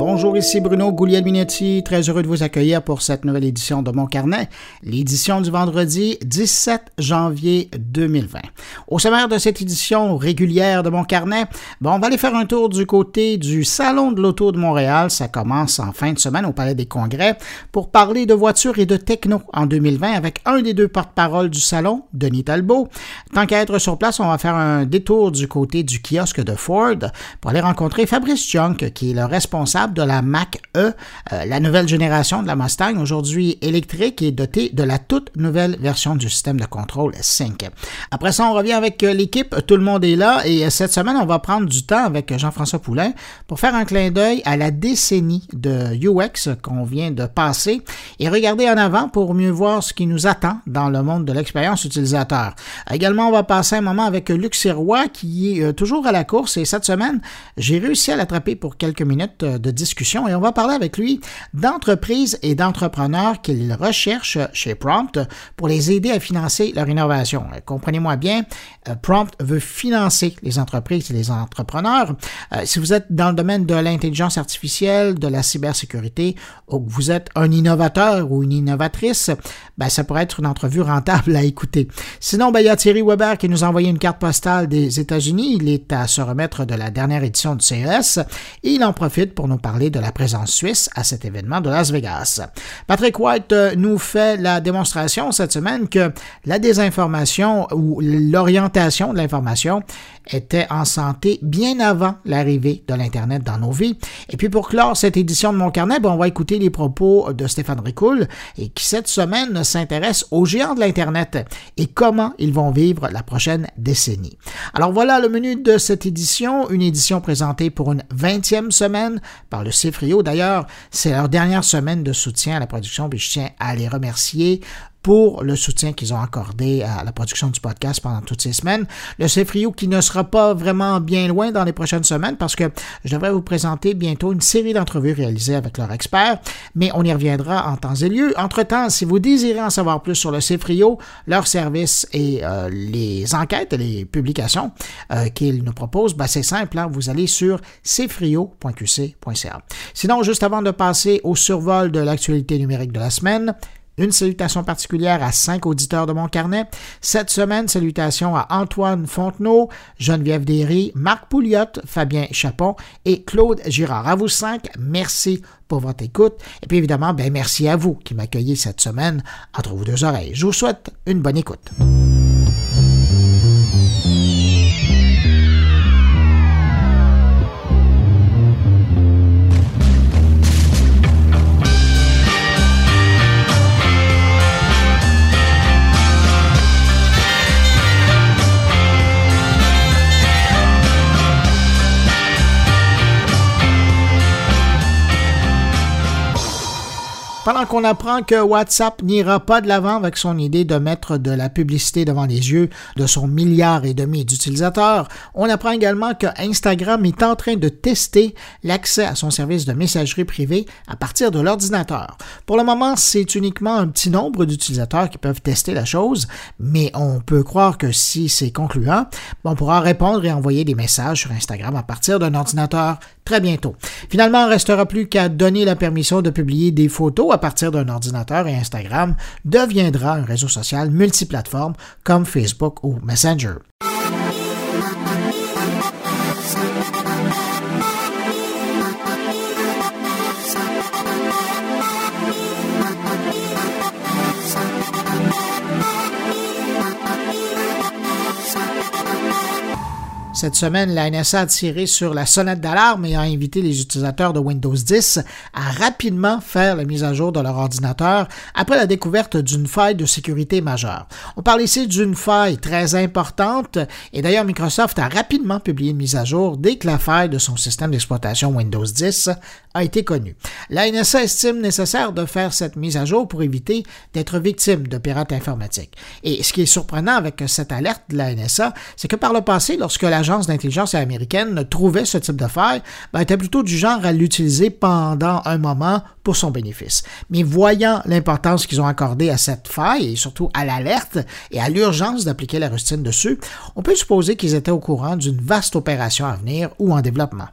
Bonjour, ici Bruno Guglielminetti, très heureux de vous accueillir pour cette nouvelle édition de Mon Carnet, l'édition du vendredi 17 janvier 2020. Au sommaire de cette édition régulière de Mon Carnet, on va aller faire un tour du côté du Salon de l'Auto de Montréal. Ça commence en fin de semaine au Palais des Congrès pour parler de voitures et de techno en 2020 avec un des deux porte-parole du salon, Denis Talbot. Tant qu'à être sur place, on va faire un détour du côté du kiosque de Ford pour aller rencontrer Fabrice Junk, qui est le responsable de la Mac E, euh, la nouvelle génération de la Mustang, aujourd'hui électrique et dotée de la toute nouvelle version du système de contrôle 5. Après ça, on revient avec euh, l'équipe, tout le monde est là et euh, cette semaine, on va prendre du temps avec Jean-François Poulain pour faire un clin d'œil à la décennie de UX qu'on vient de passer et regarder en avant pour mieux voir ce qui nous attend dans le monde de l'expérience utilisateur. Également, on va passer un moment avec Luc Sirois qui est toujours à la course et cette semaine, j'ai réussi à l'attraper pour quelques minutes de discussion et on va parler avec lui d'entreprises et d'entrepreneurs qu'il recherche chez Prompt pour les aider à financer leur innovation. Comprenez-moi bien, euh, Prompt veut financer les entreprises et les entrepreneurs. Euh, si vous êtes dans le domaine de l'intelligence artificielle, de la cybersécurité, ou que vous êtes un innovateur ou une innovatrice, ben, ça pourrait être une entrevue rentable à écouter. Sinon, ben, il y a Thierry Weber qui nous a envoyé une carte postale des États-Unis. Il est à se remettre de la dernière édition du CES et il en profite pour nous parler de la présence suisse à cet événement de Las Vegas. Patrick White euh, nous fait la démonstration cette semaine que la désinformation ou l'orientation de l'information était en santé bien avant l'arrivée de l'Internet dans nos vies. Et puis pour clore cette édition de Mon Carnet, ben, on va écouter les propos de Stéphane Ricoul et qui cette semaine s'intéresse aux géants de l'Internet et comment ils vont vivre la prochaine décennie. Alors voilà le menu de cette édition, une édition présentée pour une 20e semaine par le CIFRIO. D'ailleurs, c'est leur dernière semaine de soutien à la production, puis je tiens à les remercier pour le soutien qu'ils ont accordé à la production du podcast pendant toutes ces semaines. Le CFRIO qui ne sera pas vraiment bien loin dans les prochaines semaines parce que je devrais vous présenter bientôt une série d'entrevues réalisées avec leurs experts, mais on y reviendra en temps et lieu. Entre-temps, si vous désirez en savoir plus sur le CFRIO, leurs services et euh, les enquêtes et les publications euh, qu'ils nous proposent, ben c'est simple, hein, vous allez sur cfrio.qc.ca. Sinon, juste avant de passer au survol de l'actualité numérique de la semaine, une salutation particulière à cinq auditeurs de mon carnet. Cette semaine, salutations à Antoine Fontenot, Geneviève Derry, Marc Pouliot, Fabien Chapon et Claude Girard. À vous cinq, merci pour votre écoute. Et puis évidemment, ben merci à vous qui m'accueillez cette semaine entre vos deux oreilles. Je vous souhaite une bonne écoute. Pendant qu'on apprend que WhatsApp n'ira pas de l'avant avec son idée de mettre de la publicité devant les yeux de son milliard et demi d'utilisateurs, on apprend également que Instagram est en train de tester l'accès à son service de messagerie privée à partir de l'ordinateur. Pour le moment, c'est uniquement un petit nombre d'utilisateurs qui peuvent tester la chose, mais on peut croire que si c'est concluant, on pourra répondre et envoyer des messages sur Instagram à partir d'un ordinateur très bientôt. Finalement, il ne restera plus qu'à donner la permission de publier des photos à partir d'un ordinateur et Instagram deviendra un réseau social multiplateforme comme Facebook ou Messenger. Cette semaine, la NSA a tiré sur la sonnette d'alarme et a invité les utilisateurs de Windows 10 à rapidement faire la mise à jour de leur ordinateur après la découverte d'une faille de sécurité majeure. On parle ici d'une faille très importante et d'ailleurs Microsoft a rapidement publié une mise à jour dès que la faille de son système d'exploitation Windows 10 a été connue. La NSA estime nécessaire de faire cette mise à jour pour éviter d'être victime de pirates informatiques. Et ce qui est surprenant avec cette alerte de la NSA, c'est que par le passé, lorsque l'agent d'intelligence américaine trouvait ce type de faille, ben, était plutôt du genre à l'utiliser pendant un moment pour son bénéfice. Mais voyant l'importance qu'ils ont accordée à cette faille et surtout à l'alerte et à l'urgence d'appliquer la rustine dessus, on peut supposer qu'ils étaient au courant d'une vaste opération à venir ou en développement.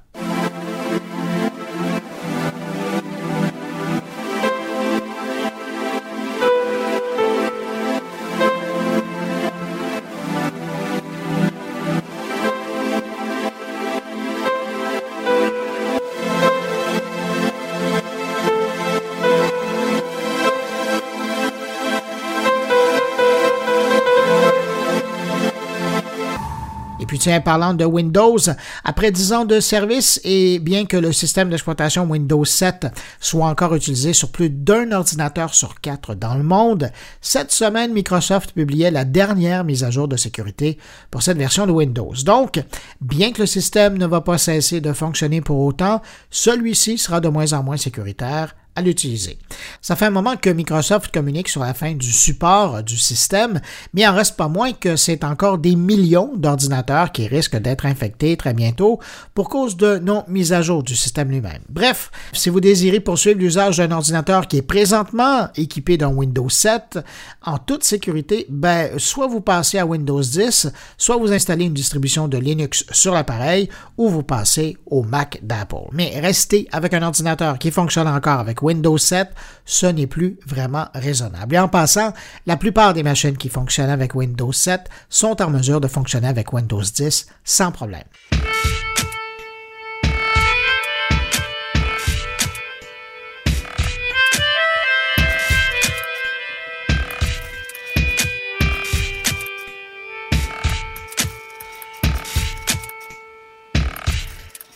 Parlant de Windows, après 10 ans de service et bien que le système d'exploitation Windows 7 soit encore utilisé sur plus d'un ordinateur sur quatre dans le monde, cette semaine, Microsoft publiait la dernière mise à jour de sécurité pour cette version de Windows. Donc, bien que le système ne va pas cesser de fonctionner pour autant, celui-ci sera de moins en moins sécuritaire l'utiliser. Ça fait un moment que Microsoft communique sur la fin du support du système, mais il en reste pas moins que c'est encore des millions d'ordinateurs qui risquent d'être infectés très bientôt pour cause de non mise à jour du système lui-même. Bref, si vous désirez poursuivre l'usage d'un ordinateur qui est présentement équipé d'un Windows 7 en toute sécurité, ben, soit vous passez à Windows 10, soit vous installez une distribution de Linux sur l'appareil ou vous passez au Mac d'Apple. Mais restez avec un ordinateur qui fonctionne encore avec Windows 7, ce n'est plus vraiment raisonnable. Et en passant, la plupart des machines qui fonctionnent avec Windows 7 sont en mesure de fonctionner avec Windows 10 sans problème.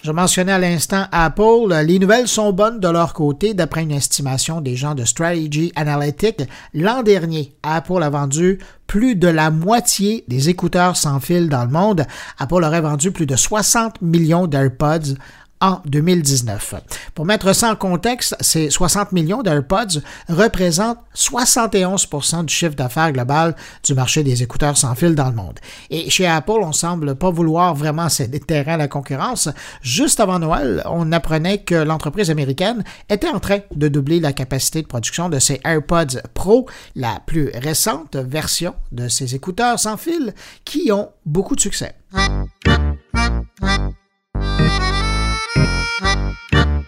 Je mentionnais à l'instant Apple. Les nouvelles sont bonnes de leur côté. D'après une estimation des gens de Strategy Analytics, l'an dernier, Apple a vendu plus de la moitié des écouteurs sans fil dans le monde. Apple aurait vendu plus de 60 millions d'AirPods en 2019. Pour mettre ça en contexte, ces 60 millions d'AirPods représentent 71% du chiffre d'affaires global du marché des écouteurs sans fil dans le monde. Et chez Apple, on semble pas vouloir vraiment céder terrain à la concurrence. Juste avant Noël, on apprenait que l'entreprise américaine était en train de doubler la capacité de production de ses AirPods Pro, la plus récente version de ces écouteurs sans fil qui ont beaucoup de succès. Thank you.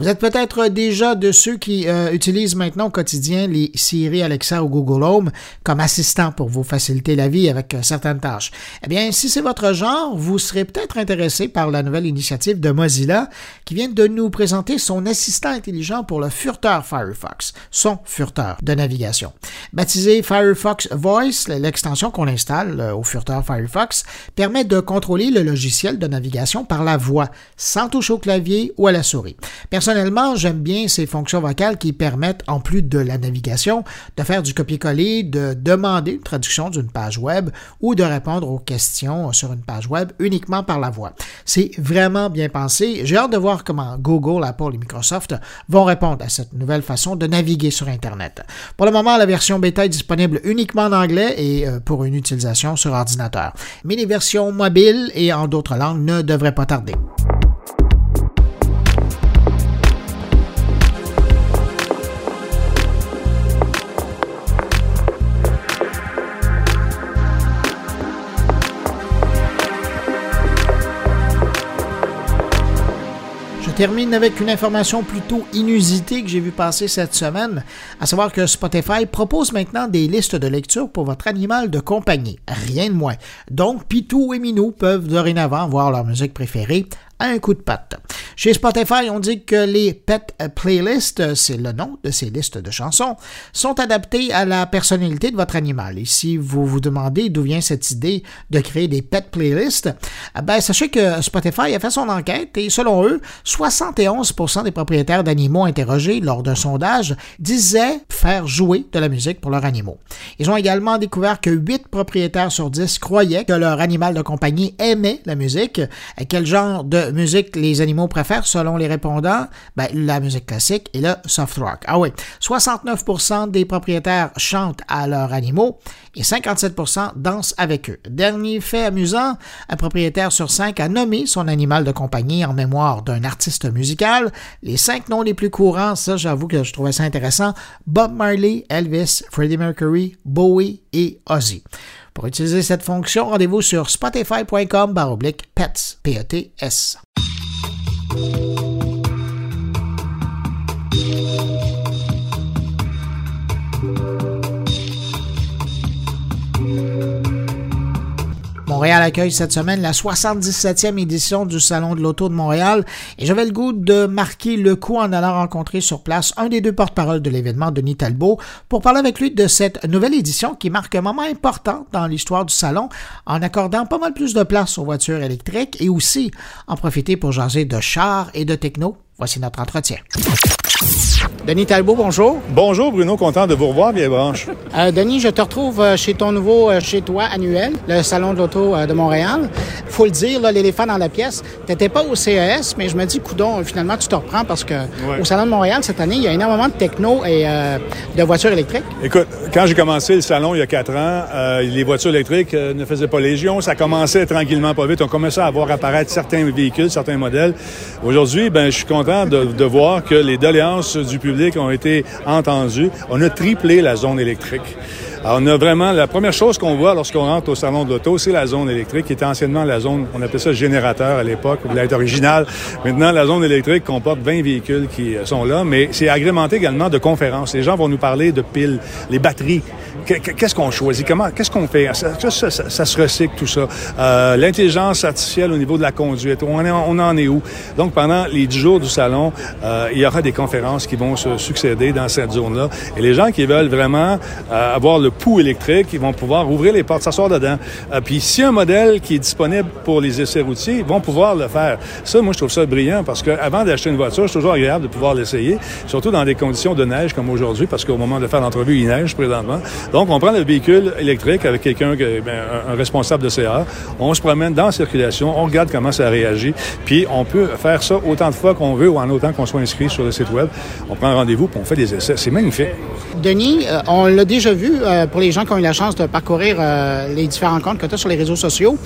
Vous êtes peut-être déjà de ceux qui euh, utilisent maintenant au quotidien les Siri, Alexa ou Google Home comme assistant pour vous faciliter la vie avec euh, certaines tâches. Eh bien, si c'est votre genre, vous serez peut-être intéressé par la nouvelle initiative de Mozilla qui vient de nous présenter son assistant intelligent pour le furteur Firefox, son furteur de navigation. Baptisé Firefox Voice, l'extension qu'on installe euh, au furteur Firefox permet de contrôler le logiciel de navigation par la voix, sans toucher au clavier ou à la souris. Personnellement, j'aime bien ces fonctions vocales qui permettent, en plus de la navigation, de faire du copier-coller, de demander une traduction d'une page web ou de répondre aux questions sur une page web uniquement par la voix. C'est vraiment bien pensé. J'ai hâte de voir comment Google, Apple et Microsoft vont répondre à cette nouvelle façon de naviguer sur Internet. Pour le moment, la version bêta est disponible uniquement en anglais et euh, pour une utilisation sur ordinateur. Mais les versions mobiles et en d'autres langues ne devraient pas tarder. Termine avec une information plutôt inusitée que j'ai vu passer cette semaine, à savoir que Spotify propose maintenant des listes de lecture pour votre animal de compagnie. Rien de moins. Donc, Pitou et Minou peuvent dorénavant voir leur musique préférée un coup de patte. Chez Spotify, on dit que les Pet Playlists, c'est le nom de ces listes de chansons, sont adaptées à la personnalité de votre animal. Et si vous vous demandez d'où vient cette idée de créer des Pet Playlists, eh ben, sachez que Spotify a fait son enquête et selon eux, 71% des propriétaires d'animaux interrogés lors d'un sondage disaient faire jouer de la musique pour leurs animaux. Ils ont également découvert que 8 propriétaires sur 10 croyaient que leur animal de compagnie aimait la musique. Quel genre de musique les animaux préfèrent selon les répondants? Ben, la musique classique et le soft rock. Ah oui, 69% des propriétaires chantent à leurs animaux et 57% dansent avec eux. Dernier fait amusant, un propriétaire sur cinq a nommé son animal de compagnie en mémoire d'un artiste musical. Les cinq noms les plus courants, ça j'avoue que je trouvais ça intéressant, Bob Marley, Elvis, Freddie Mercury, Bowie et Ozzy. Pour utiliser cette fonction, rendez-vous sur spotify.com pets, P-E-T-S. Montréal accueille cette semaine la 77e édition du Salon de l'Auto de Montréal et j'avais le goût de marquer le coup en allant rencontrer sur place un des deux porte-parole de l'événement, Denis Talbot, pour parler avec lui de cette nouvelle édition qui marque un moment important dans l'histoire du salon en accordant pas mal plus de place aux voitures électriques et aussi en profiter pour jaser de chars et de techno. Voici notre entretien. Denis Talbot, bonjour. Bonjour Bruno, content de vous revoir, bien branche. Euh, Denis, je te retrouve euh, chez ton nouveau euh, chez toi annuel, le Salon de l'Auto de Montréal. Faut le dire, l'éléphant dans la pièce, tu n'étais pas au CES, mais je me dis, coudon, finalement, tu te reprends parce que au Salon de Montréal, cette année, il y a énormément de techno et de voitures électriques. Écoute, quand j'ai commencé le salon il y a quatre ans, les voitures électriques ne faisaient pas légion. Ça commençait tranquillement pas vite. On commençait à voir apparaître certains véhicules, certains modèles. Aujourd'hui, ben, je suis content de, voir que les doléances du public ont été entendues. On a triplé la zone électrique. Alors, on a vraiment, la première chose qu'on voit lorsqu'on rentre au salon de l'auto, c'est la zone électrique, qui était anciennement la zone, on appelait ça générateur à l'époque, ou l'être original. Maintenant, la zone électrique comporte 20 véhicules qui sont là, mais c'est agrémenté également de conférences. Les gens vont nous parler de piles, les batteries, Qu'est-ce qu'on choisit? Comment? Qu'est-ce qu'on fait? Ça, se recycle, tout ça. Euh, L'intelligence artificielle au niveau de la conduite, on, en est où? Donc, pendant les dix jours du salon, euh, il y aura des conférences qui vont se succéder dans cette zone-là. Et les gens qui veulent vraiment euh, avoir le pouls électrique, ils vont pouvoir ouvrir les portes, s'asseoir dedans. Euh, puis, a un modèle qui est disponible pour les essais routiers, ils vont pouvoir le faire. Ça, moi, je trouve ça brillant parce qu'avant d'acheter une voiture, c'est toujours agréable de pouvoir l'essayer, surtout dans des conditions de neige comme aujourd'hui, parce qu'au moment de faire l'entrevue, il neige présentement. On prend le véhicule électrique avec quelqu'un, ben, un responsable de CA, on se promène dans la circulation, on regarde comment ça réagit, puis on peut faire ça autant de fois qu'on veut ou en autant qu'on soit inscrit sur le site web. On prend un rendez-vous, puis on fait des essais. C'est magnifique. Denis, euh, on l'a déjà vu euh, pour les gens qui ont eu la chance de parcourir euh, les différents comptes que tu as sur les réseaux sociaux.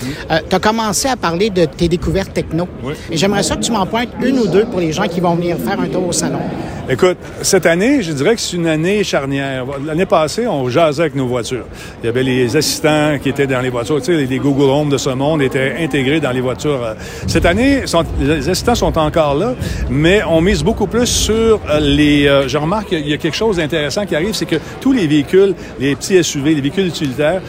tu as commencé à parler de tes découvertes techno. Oui. Et j'aimerais ça que tu m'en pointes une ou deux pour les gens qui vont venir faire un tour au salon. Écoute, cette année, je dirais que c'est une année charnière. L'année passée, on jasait avec nos voitures. Il y avait les assistants qui étaient dans les voitures. Tu sais, les Google Home de ce monde étaient intégrés dans les voitures. Cette année, les assistants sont encore là, mais on mise beaucoup plus sur les... je remarque qu'il y a quelque chose d'intéressant qui arrive, c'est que tous les véhicules, les petits SUV, les véhicules utilitaires,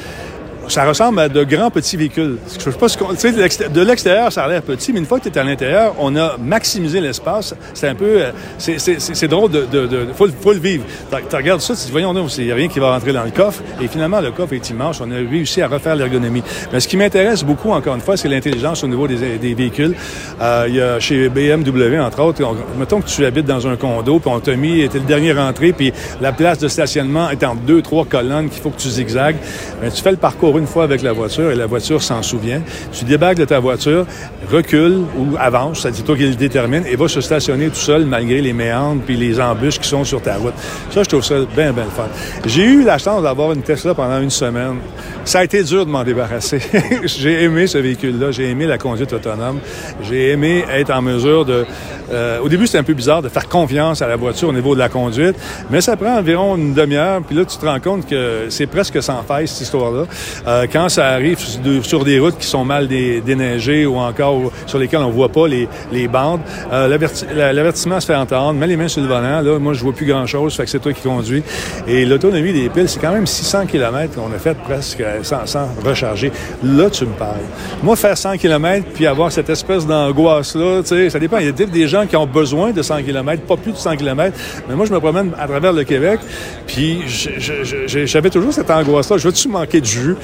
ça ressemble à de grands petits véhicules. Je sais pas ce sais, de l'extérieur, ça a l'air petit, mais une fois que tu es à l'intérieur, on a maximisé l'espace. C'est un peu, euh, c'est drôle de, de, de faut, faut, le vivre. Tu regardes ça, tu dis, voyons, il n'y a rien qui va rentrer dans le coffre. Et finalement, le coffre est immense. On a réussi à refaire l'ergonomie. Mais ce qui m'intéresse beaucoup, encore une fois, c'est l'intelligence au niveau des, des véhicules. Euh, il y a chez BMW, entre autres, mettons que tu habites dans un condo, puis on t'a mis, était le dernier rentré, puis la place de stationnement est en deux, trois colonnes qu'il faut que tu zigzags. Mais tu fais le parcours une fois avec la voiture et la voiture s'en souvient. Tu débarques de ta voiture, recule ou avance, ça dit toi qui le détermine, et va se stationner tout seul malgré les méandres puis les embûches qui sont sur ta route. Ça, je trouve ça bien, bien fun. J'ai eu la chance d'avoir une Tesla pendant une semaine. Ça a été dur de m'en débarrasser. j'ai aimé ce véhicule-là, j'ai aimé la conduite autonome, j'ai aimé être en mesure de... Euh, au début, c'était un peu bizarre de faire confiance à la voiture au niveau de la conduite, mais ça prend environ une demi-heure, puis là, tu te rends compte que c'est presque sans faille, cette histoire-là. Euh, quand ça arrive sur des routes qui sont mal déneigées ou encore sur lesquelles on voit pas les, les bandes, euh, l'avertissement se fait entendre, mets les mains sur le volant, là, moi, je vois plus grand-chose, fait que c'est toi qui conduis. Et l'autonomie des piles, c'est quand même 600 km qu'on a fait presque sans, sans, recharger. Là, tu me parles. Moi, faire 100 km puis avoir cette espèce d'angoisse-là, tu sais, ça dépend. Il y a des gens qui ont besoin de 100 km, pas plus de 100 km. Mais moi, je me promène à travers le Québec, puis j'avais toujours cette angoisse-là. Je veux-tu manquer de jus?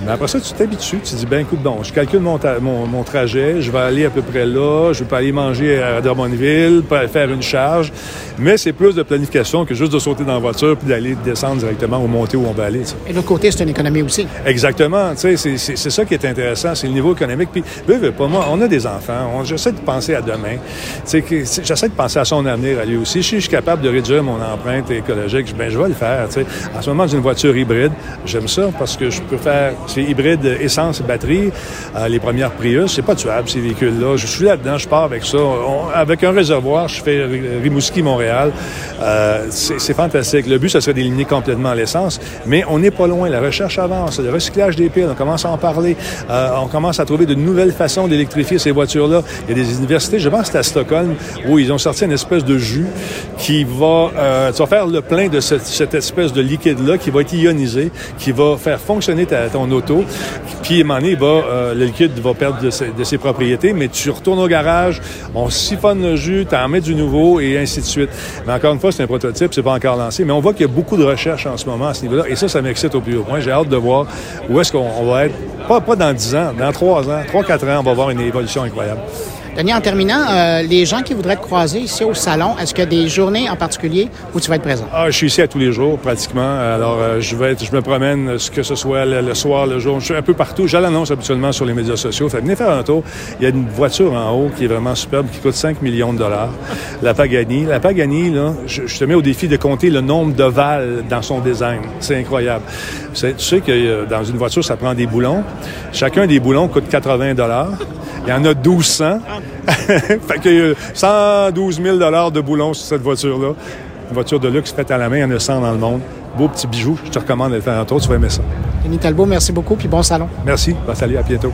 Mais après ça, tu t'habitues. Tu dis, ben écoute, bon, je calcule mon, mon, trajet, je vais aller à peu près là, je vais pas aller manger à Drummondville, faire une charge. Mais c'est plus de planification que juste de sauter dans la voiture puis d'aller descendre directement ou monter où on va aller. Et l'autre côté, c'est une économie aussi. Exactement. C'est ça qui est intéressant, c'est le niveau économique. Puis, veux, pas, moi, on a des enfants, j'essaie de penser à demain. J'essaie de penser à son avenir à lui aussi. Si je suis capable de réduire mon empreinte écologique, ben, je vais le faire. sais. En ce moment, j'ai une voiture hybride. J'aime ça parce que je peux faire c'est hybride essence batterie. Euh, les premières Prius, c'est pas tuable, ces véhicules-là. Je suis là-dedans, je pars avec ça. avec un réservoir, je fais Rimouski-Montréal. Euh, c'est fantastique. Le but, ça serait d'éliminer complètement l'essence, mais on n'est pas loin. La recherche avance. Le recyclage des piles, on commence à en parler. Euh, on commence à trouver de nouvelles façons d'électrifier ces voitures-là. Il y a des universités, je pense c'est à Stockholm, où ils ont sorti une espèce de jus qui va, euh, tu vas faire le plein de cette, cette espèce de liquide-là qui va être ionisé, qui va faire fonctionner ta, ton auto. Puis, à un moment donné, va, le liquide va perdre de ses, propriétés, mais tu retournes au garage, on siphonne le jus, tu en mets du nouveau et ainsi de suite. Mais encore une fois, c'est un prototype, c'est pas encore lancé, mais on voit qu'il y a beaucoup de recherches en ce moment à ce niveau-là et ça, ça m'excite au plus haut point. J'ai hâte de voir où est-ce qu'on va être, pas, pas dans 10 ans, dans 3 ans, 3-4 ans, on va voir une évolution incroyable. Denis, en terminant, euh, les gens qui voudraient te croiser ici au salon, est-ce qu'il y a des journées en particulier où tu vas être présent? Ah, je suis ici à tous les jours, pratiquement. Alors, euh, je vais être, je me promène, que ce soit le, soir, le jour. Je suis un peu partout. Je l'annonce habituellement sur les médias sociaux. Fait venez faire un tour. Il y a une voiture en haut qui est vraiment superbe, qui coûte 5 millions de dollars. La Pagani. La Pagani, là, je, te mets au défi de compter le nombre de valves dans son design. C'est incroyable. Tu sais que euh, dans une voiture, ça prend des boulons. Chacun des boulons coûte 80 dollars. Il y en a 1200. fait qu'il y a 112 000 de boulons sur cette voiture-là. Une voiture de luxe faite à la main, il y en a 100 dans le monde. Beau petit bijou. Je te recommande de le faire tour, tu vas aimer ça. Denis Talbot, merci beaucoup, puis bon salon. Merci. salut, à bientôt.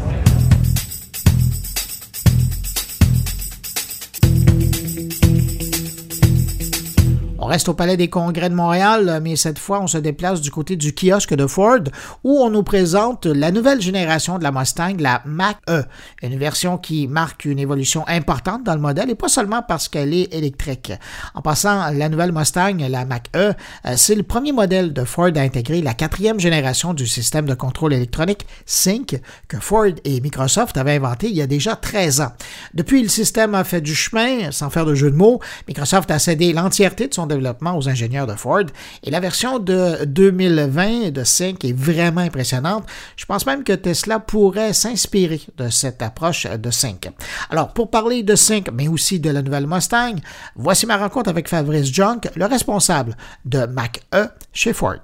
Reste au Palais des Congrès de Montréal, mais cette fois, on se déplace du côté du kiosque de Ford où on nous présente la nouvelle génération de la Mustang, la Mach-E, une version qui marque une évolution importante dans le modèle et pas seulement parce qu'elle est électrique. En passant, la nouvelle Mustang, la Mach-E, euh, c'est le premier modèle de Ford à intégrer la quatrième génération du système de contrôle électronique Sync que Ford et Microsoft avaient inventé il y a déjà 13 ans. Depuis, le système a fait du chemin, sans faire de jeu de mots. Microsoft a cédé l'entièreté de son développement aux ingénieurs de Ford. Et la version de 2020 de Sync est vraiment impressionnante. Je pense même que Tesla pourrait s'inspirer de cette approche de Sync. Alors, pour parler de Sync, mais aussi de la nouvelle Mustang, voici ma rencontre avec Fabrice Junk, le responsable de Mac-E chez Ford.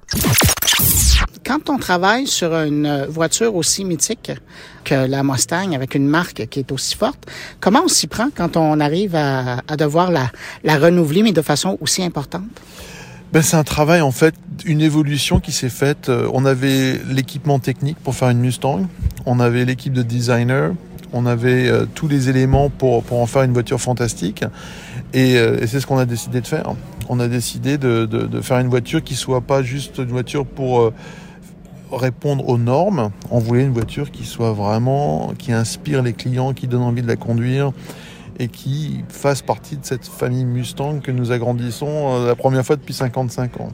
Quand on travaille sur une voiture aussi mythique que la Mustang, avec une marque qui est aussi forte, comment on s'y prend quand on arrive à, devoir la, renouveler, mais de façon aussi importante? Ben, c'est un travail, en fait, une évolution qui s'est faite. Euh, on avait l'équipement technique pour faire une Mustang, on avait l'équipe de designers, on avait euh, tous les éléments pour, pour en faire une voiture fantastique. Et, euh, c'est ce qu'on a décidé de faire. On a décidé de, de, de, faire une voiture qui soit pas juste une voiture pour répondre aux normes. On voulait une voiture qui soit vraiment, qui inspire les clients, qui donne envie de la conduire et qui fasse partie de cette famille Mustang que nous agrandissons euh, la première fois depuis 55 ans.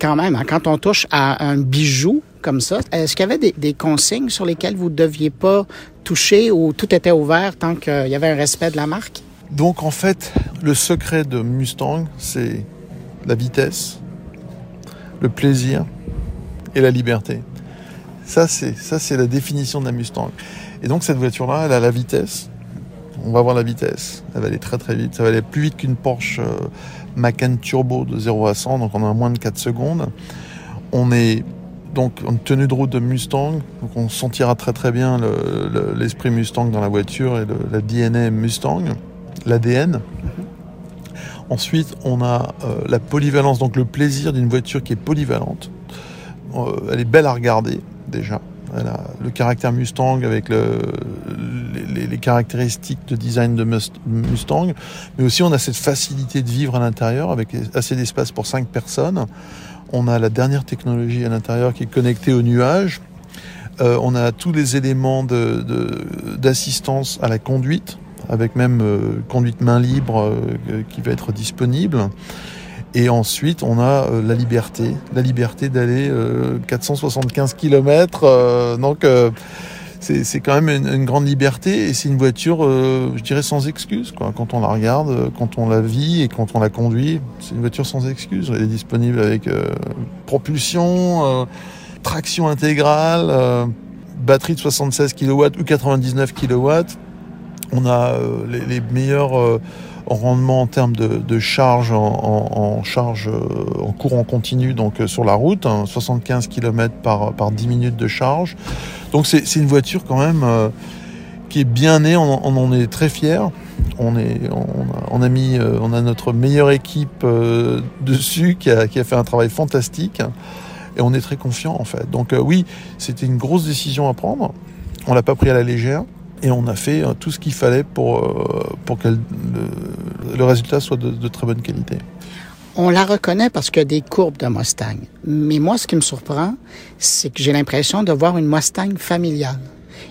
Quand même, hein, quand on touche à un bijou comme ça, est-ce qu'il y avait des, consignes sur lesquelles vous ne deviez pas toucher ou tout était ouvert tant qu'il y avait un respect de la marque? Donc en fait, le secret de Mustang, c'est la vitesse, le plaisir et la liberté. Ça, c'est ça, c'est la définition la Mustang. Et donc cette voiture-là, elle a la vitesse. On va voir la vitesse. Elle va aller très très vite. Ça va aller plus vite qu'une Porsche euh, Macan Turbo de 0 à 100, donc on a moins de 4 secondes. On est donc en tenue de route de Mustang, donc on sentira très très bien l'esprit Mustang dans la voiture et la DNA Mustang, l'ADN. Ensuite, on a euh, la polyvalence, donc le plaisir d'une voiture qui est polyvalente. Euh, elle est belle à regarder, déjà. Elle le caractère Mustang avec le, les, caractéristiques de design de Mustang, mais aussi on a cette facilité de vivre à l'intérieur avec assez d'espace pour cinq personnes. On a la dernière technologie à l'intérieur qui est connectée au nuage. Euh, on a tous les éléments d'assistance à la conduite, avec même euh, conduite main libre euh, qui va être disponible. Et ensuite, on a euh, la liberté, la liberté d'aller 475 euh, km. Euh, donc, c'est quand même une, grande liberté et c'est une voiture, je dirais, sans excuse. Quand on la regarde, quand on la vit et quand on la conduit, c'est une voiture sans excuse. Elle est disponible avec propulsion, traction intégrale, batterie de 76 kW ou 99 kW. On a les, les meilleurs rendement en termes de, charge en, charge euh, en courant continu donc euh, sur la route, 75 hein, km par, par 10 minutes de charge. Donc c'est une voiture quand même euh, qui est bien née, on, en est très fiers. On, on, a, mis, on a notre meilleure équipe dessus qui a, qui a, fait un travail fantastique et on est très confiant en fait. Donc oui, c'était une grosse décision à prendre. On l'a pas pris à la légère et on a fait euh, tout ce qu'il fallait pour, euh, pour que le, résultat soit de, très bonne qualité. On la reconnaît parce qu'il y a des courbes de Mustang. Mais moi, ce qui me surprend, c'est que j'ai l'impression de voir une Mustang familiale.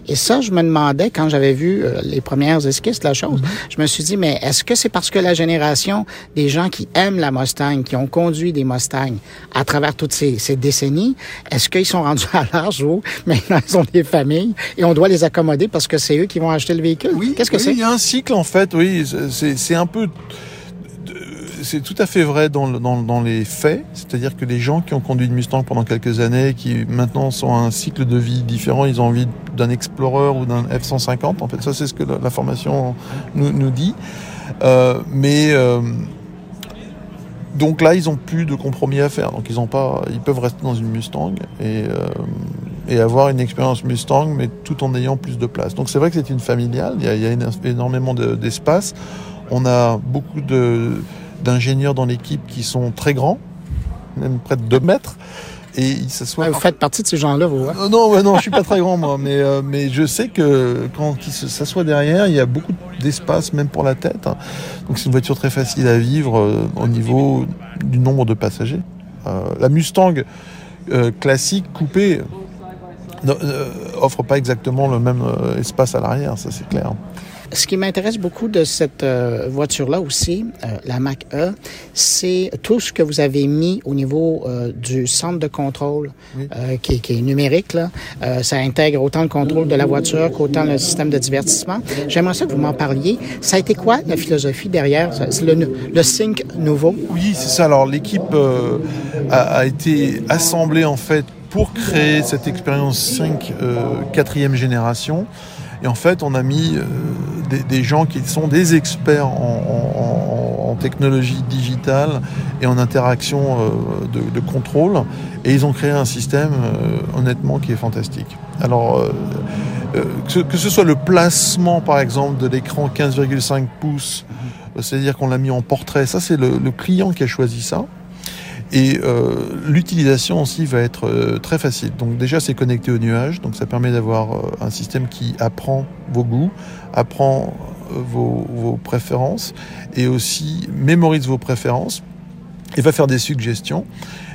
Et ça, je me demandais quand j'avais vu euh, les premières esquisses de la chose, mhm. je me suis dit, mais est-ce que c'est parce que la génération des gens qui aiment la Mustang, qui ont conduit des Mustangs à travers toutes ces, ces décennies, est-ce qu'ils sont rendus à l'âge où maintenant ils ont des familles et on doit les accommoder parce que c'est eux qui vont acheter le véhicule? Oui, Qu'est-ce que oui, c'est? Il y a un cycle en fait, oui, c'est un peu c'est tout à fait vrai dans, les faits, c'est-à-dire que les gens qui ont conduit une Mustang pendant quelques années, qui maintenant sont à un cycle de vie différent, ils ont envie d'un Explorer ou d'un F-150, en fait, ça c'est ce que l'information nous, nous dit. Euh, mais euh, donc là, ils ont plus de compromis à faire, donc ils ont pas, ils peuvent rester dans une Mustang et, euh, et avoir une expérience Mustang, mais tout en ayant plus de place. Donc c'est vrai que c'est une familiale, il y a énormément d'espace. On a beaucoup de d'ingénieurs dans l'équipe qui sont très grands, même près de 2 mètres. Et ils s'assoient. Ah, vous faites partie de ces gens-là, vous. Hein? Euh, non, ouais, non, je suis pas très grand moi, mais euh, mais je sais que quand ils s'assoient derrière, il y a beaucoup d'espace, même pour la tête. Hein. Donc c'est une voiture très facile à vivre euh, au niveau du nombre de passagers. Euh, la Mustang classique coupée offre pas exactement le même espace à l'arrière, ça c'est clair. Ce qui m'intéresse beaucoup de cette euh, voiture-là aussi, euh, la Mac E, c'est tout ce que vous avez mis au niveau euh, du centre de contrôle oui. qui, qui, est numérique. Là. ça intègre autant le contrôle de la voiture qu'autant le système de divertissement. J'aimerais ça que vous m'en parliez. Ça a été quoi la philosophie derrière le, le Sync nouveau? Oui, c'est ça. Alors l'équipe a, a été assemblée en fait pour créer cette expérience 5 quatrième génération. Et en fait, on a mis euh, des, des, gens qui sont des experts en, en, en, technologie digitale et en interaction euh, de, de, contrôle. Et ils ont créé un système, euh, honnêtement, qui est fantastique. Alors, euh, euh, que, que, ce soit le placement, par exemple, de l'écran 15,5 pouces, c'est-à-dire qu'on l'a mis en portrait, ça c'est le, le client qui a choisi ça. Et euh, l'utilisation aussi va être euh, très facile. Donc déjà, c'est connecté au nuage, donc ça permet d'avoir euh, un système qui apprend vos goûts, apprend vos, vos, préférences et aussi mémorise vos préférences et va faire des suggestions.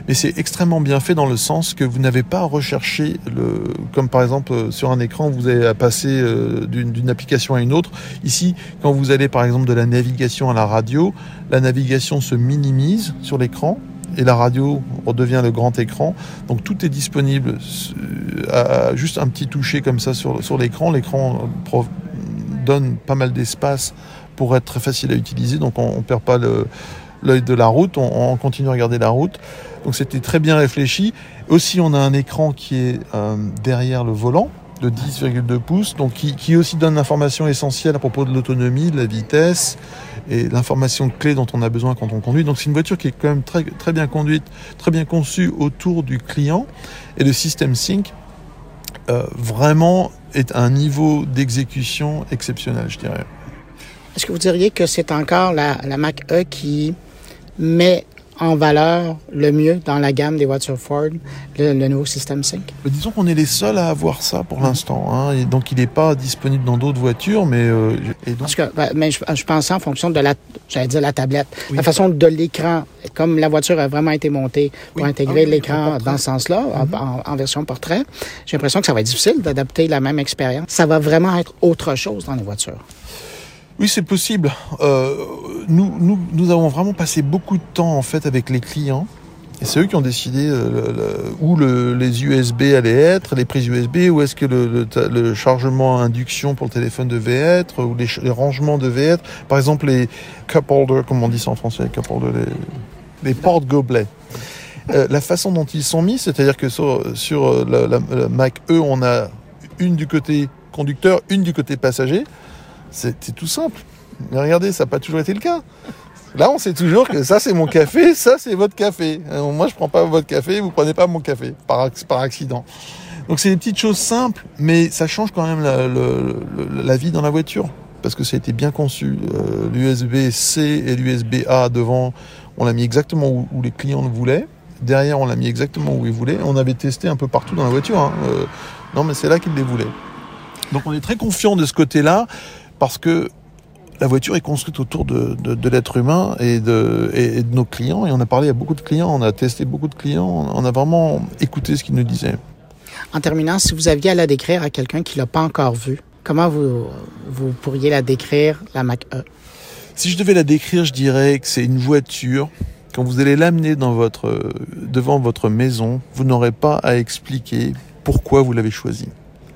Mais c'est extrêmement bien fait dans le sens que vous n'avez pas à rechercher, le, comme par exemple sur un écran, vous avez à passer d'une application à une autre. Ici, quand vous allez par exemple de la navigation à la radio, la navigation se minimise sur l'écran et la radio redevient le grand écran. Donc tout est disponible à juste un petit toucher comme ça sur, sur l'écran. L'écran donne pas mal d'espace pour être très facile à utiliser, donc on ne perd pas l'œil de la route, on, on, continue à regarder la route. Donc c'était très bien réfléchi. Aussi on a un écran qui est euh, derrière le volant de 10,2 pouces, donc qui, qui aussi donne l'information essentielle à propos de l'autonomie, de la vitesse, et l'information clé dont on a besoin quand on conduit. Donc c'est une voiture qui est quand même très, très bien conduite, très bien conçue autour du client. Et le système Sync, euh, vraiment, est un niveau d'exécution exceptionnel, je dirais. Est-ce que vous diriez que c'est encore la, la Mac E qui met en valeur le mieux dans la gamme des voitures Ford, le, le nouveau système 5? Mais disons qu'on est les seuls à avoir ça pour l'instant. Hein, et donc, il n'est pas disponible dans d'autres voitures, mais... Euh, et donc... Parce que, ben, mais je, je pensais en fonction de la, j'allais dire la tablette, oui. la façon de l'écran. Comme la voiture a vraiment été montée pour oui. intégrer ah, oui, l'écran dans ce sens-là, mm -hmm. en, en, version portrait, j'ai l'impression que ça va être difficile d'adapter la même expérience. Ça va vraiment être autre chose dans les voitures. Oui, c'est possible. Euh, nous, nous, nous avons vraiment passé beaucoup de temps en fait avec les clients. Et c'est eux qui ont décidé euh, le, où le, les USB allaient être, les prises USB, où est-ce que le, le, chargement à induction pour le téléphone devait être, ou les, les, rangements devaient être. Par exemple, les cup holders, comme on dit ça en français, les cup holders, les, les porte-gobelets. Euh, la façon dont ils sont mis, c'est-à-dire que sur, sur la, la, la Mac E, on a une du côté conducteur, une du côté passager. C'est tout simple. Mais regardez, ça n'a pas toujours été le cas. Là, on sait toujours que ça, c'est mon café, ça, c'est votre café. Alors, moi, je prends pas votre café, vous prenez pas mon café, par, accident. Donc, c'est des petites choses simples, mais ça change quand même la, vie dans la voiture. Parce que ça a été bien conçu. Euh, L'USB-C et l'USB-A devant, on l'a mis exactement où, où, les clients le voulaient. Derrière, on l'a mis exactement où ils voulaient. On avait testé un peu partout dans la voiture. Hein. Euh, non, mais c'est là qu'ils les voulaient. Donc, on est très confiant de ce côté-là parce que la voiture est construite autour de, l'être humain et de, et de nos clients. Et on a parlé à beaucoup de clients, on a testé beaucoup de clients, on a vraiment écouté ce qu'ils nous disaient. En terminant, si vous aviez à la décrire à quelqu'un qui l'a pas encore vue, comment vous, vous pourriez la décrire, la Mac E? Si je devais la décrire, je dirais que c'est une voiture. Quand vous allez l'amener dans votre, devant votre maison, vous n'aurez pas à expliquer pourquoi vous l'avez choisie.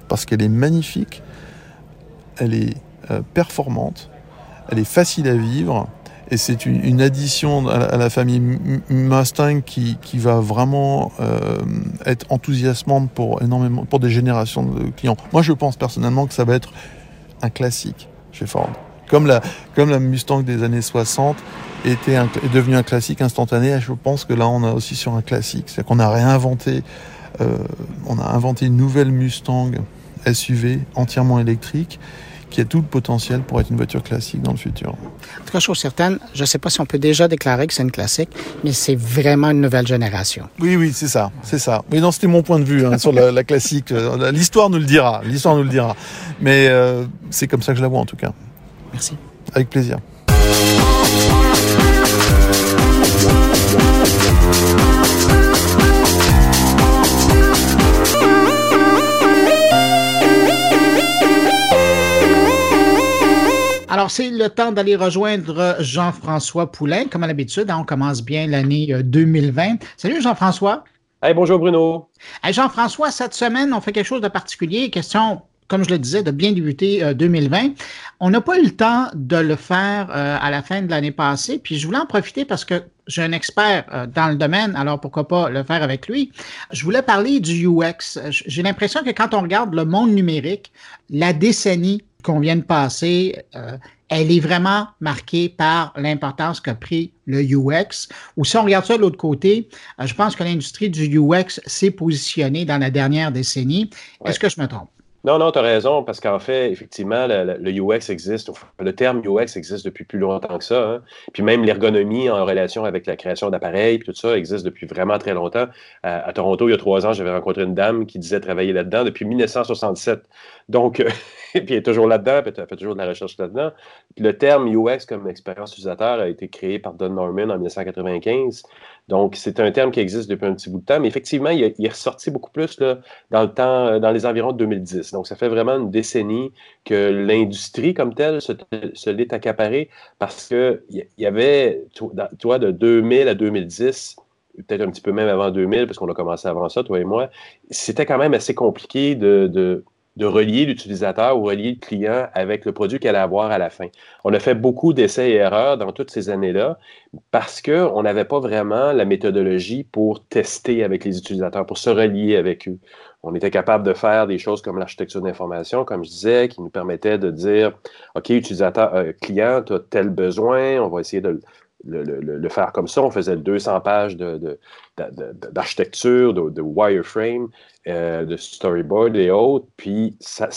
Parce qu'elle est magnifique, elle est performante, elle est facile à vivre, et c'est une, addition à la, famille Mustang qui, va vraiment euh, être enthousiasmante pour énormément, pour des générations de clients. Moi, je pense personnellement que ça va être un classique chez Ford. Comme la, comme la Mustang des années 60 était est devenue un classique instantané, je pense que là, on a aussi sur un classique. C'est-à-dire qu'on a réinventé, euh, on a inventé une nouvelle Mustang SUV entièrement électrique qui a tout le potentiel pour être une voiture classique dans le futur. En tout cas, chose certaine, je ne sais pas si on peut déjà déclarer que c'est une classique, mais c'est vraiment une nouvelle génération. Oui, oui, c'est ça, c'est ça. Oui, non, c'était mon point de vue hein, sur la, classique. L'histoire nous le dira, l'histoire nous le dira. Mais euh, c'est comme ça que je la vois en tout cas. Merci. Avec plaisir. C'est le temps d'aller rejoindre Jean-François Poulain. Comme à l'habitude, hein, on commence bien l'année 2020. Euh, Salut Jean-François. Hey, bonjour Bruno. Hey, Jean-François, cette semaine, on fait quelque chose de particulier. Question comme je le disais, de bien débuter 2020. Euh, on n'a pas eu le temps de le faire euh, à la fin de l'année passée, puis je voulais en profiter parce que j'ai un expert dans le domaine, alors pourquoi pas le faire avec lui? Je voulais parler du UX. J'ai l'impression que quand on regarde le monde numérique, la décennie qu'on vient de passer, euh, elle est vraiment marquée par l'importance qu'a pris le UX. Ou si on regarde ça de l'autre côté, euh, je pense que l'industrie du UX s'est positionnée dans la dernière décennie. Est-ce que je me trompe? Non, non, tu as raison, parce qu'en fait, effectivement, le, UX existe, le terme UX existe depuis plus longtemps que ça. Hein. Puis même l'ergonomie en relation avec la création d'appareils, tout ça existe depuis vraiment très longtemps. À, Toronto, il y a trois ans, j'avais rencontré une dame qui disait travailler là-dedans depuis 1967. Donc, puis elle est toujours là-dedans, puis elle fait toujours de la recherche là-dedans. le terme UX comme expérience utilisateur a été créé par Don Norman en 1995. Donc, c'est un terme qui existe depuis un petit bout de temps, mais effectivement, il, est ressorti beaucoup plus là, dans le temps, euh, dans les environs de 2010. Donc, ça fait vraiment une décennie que l'industrie comme telle se, l'est accaparée parce qu'il y, avait, toi, de 2000 à 2010, peut-être un petit peu même avant 2000, parce qu'on a commencé avant ça, toi et moi, c'était quand même assez compliqué de relier l'utilisateur ou relier le client avec le produit qu'elle allait avoir à la fin. On a fait beaucoup d'essais et erreurs dans toutes ces années-là parce qu'on n'avait pas vraiment la méthodologie pour tester avec les utilisateurs, pour se relier avec eux. On était capable de faire des choses comme l'architecture d'information, comme je disais, qui nous permettait de dire, OK, utilisateur, euh, client, tu as tel besoin, on va essayer de le, faire comme ça. On faisait 200 pages d'architecture, de, de, wireframe, euh, de storyboard et autres, puis ça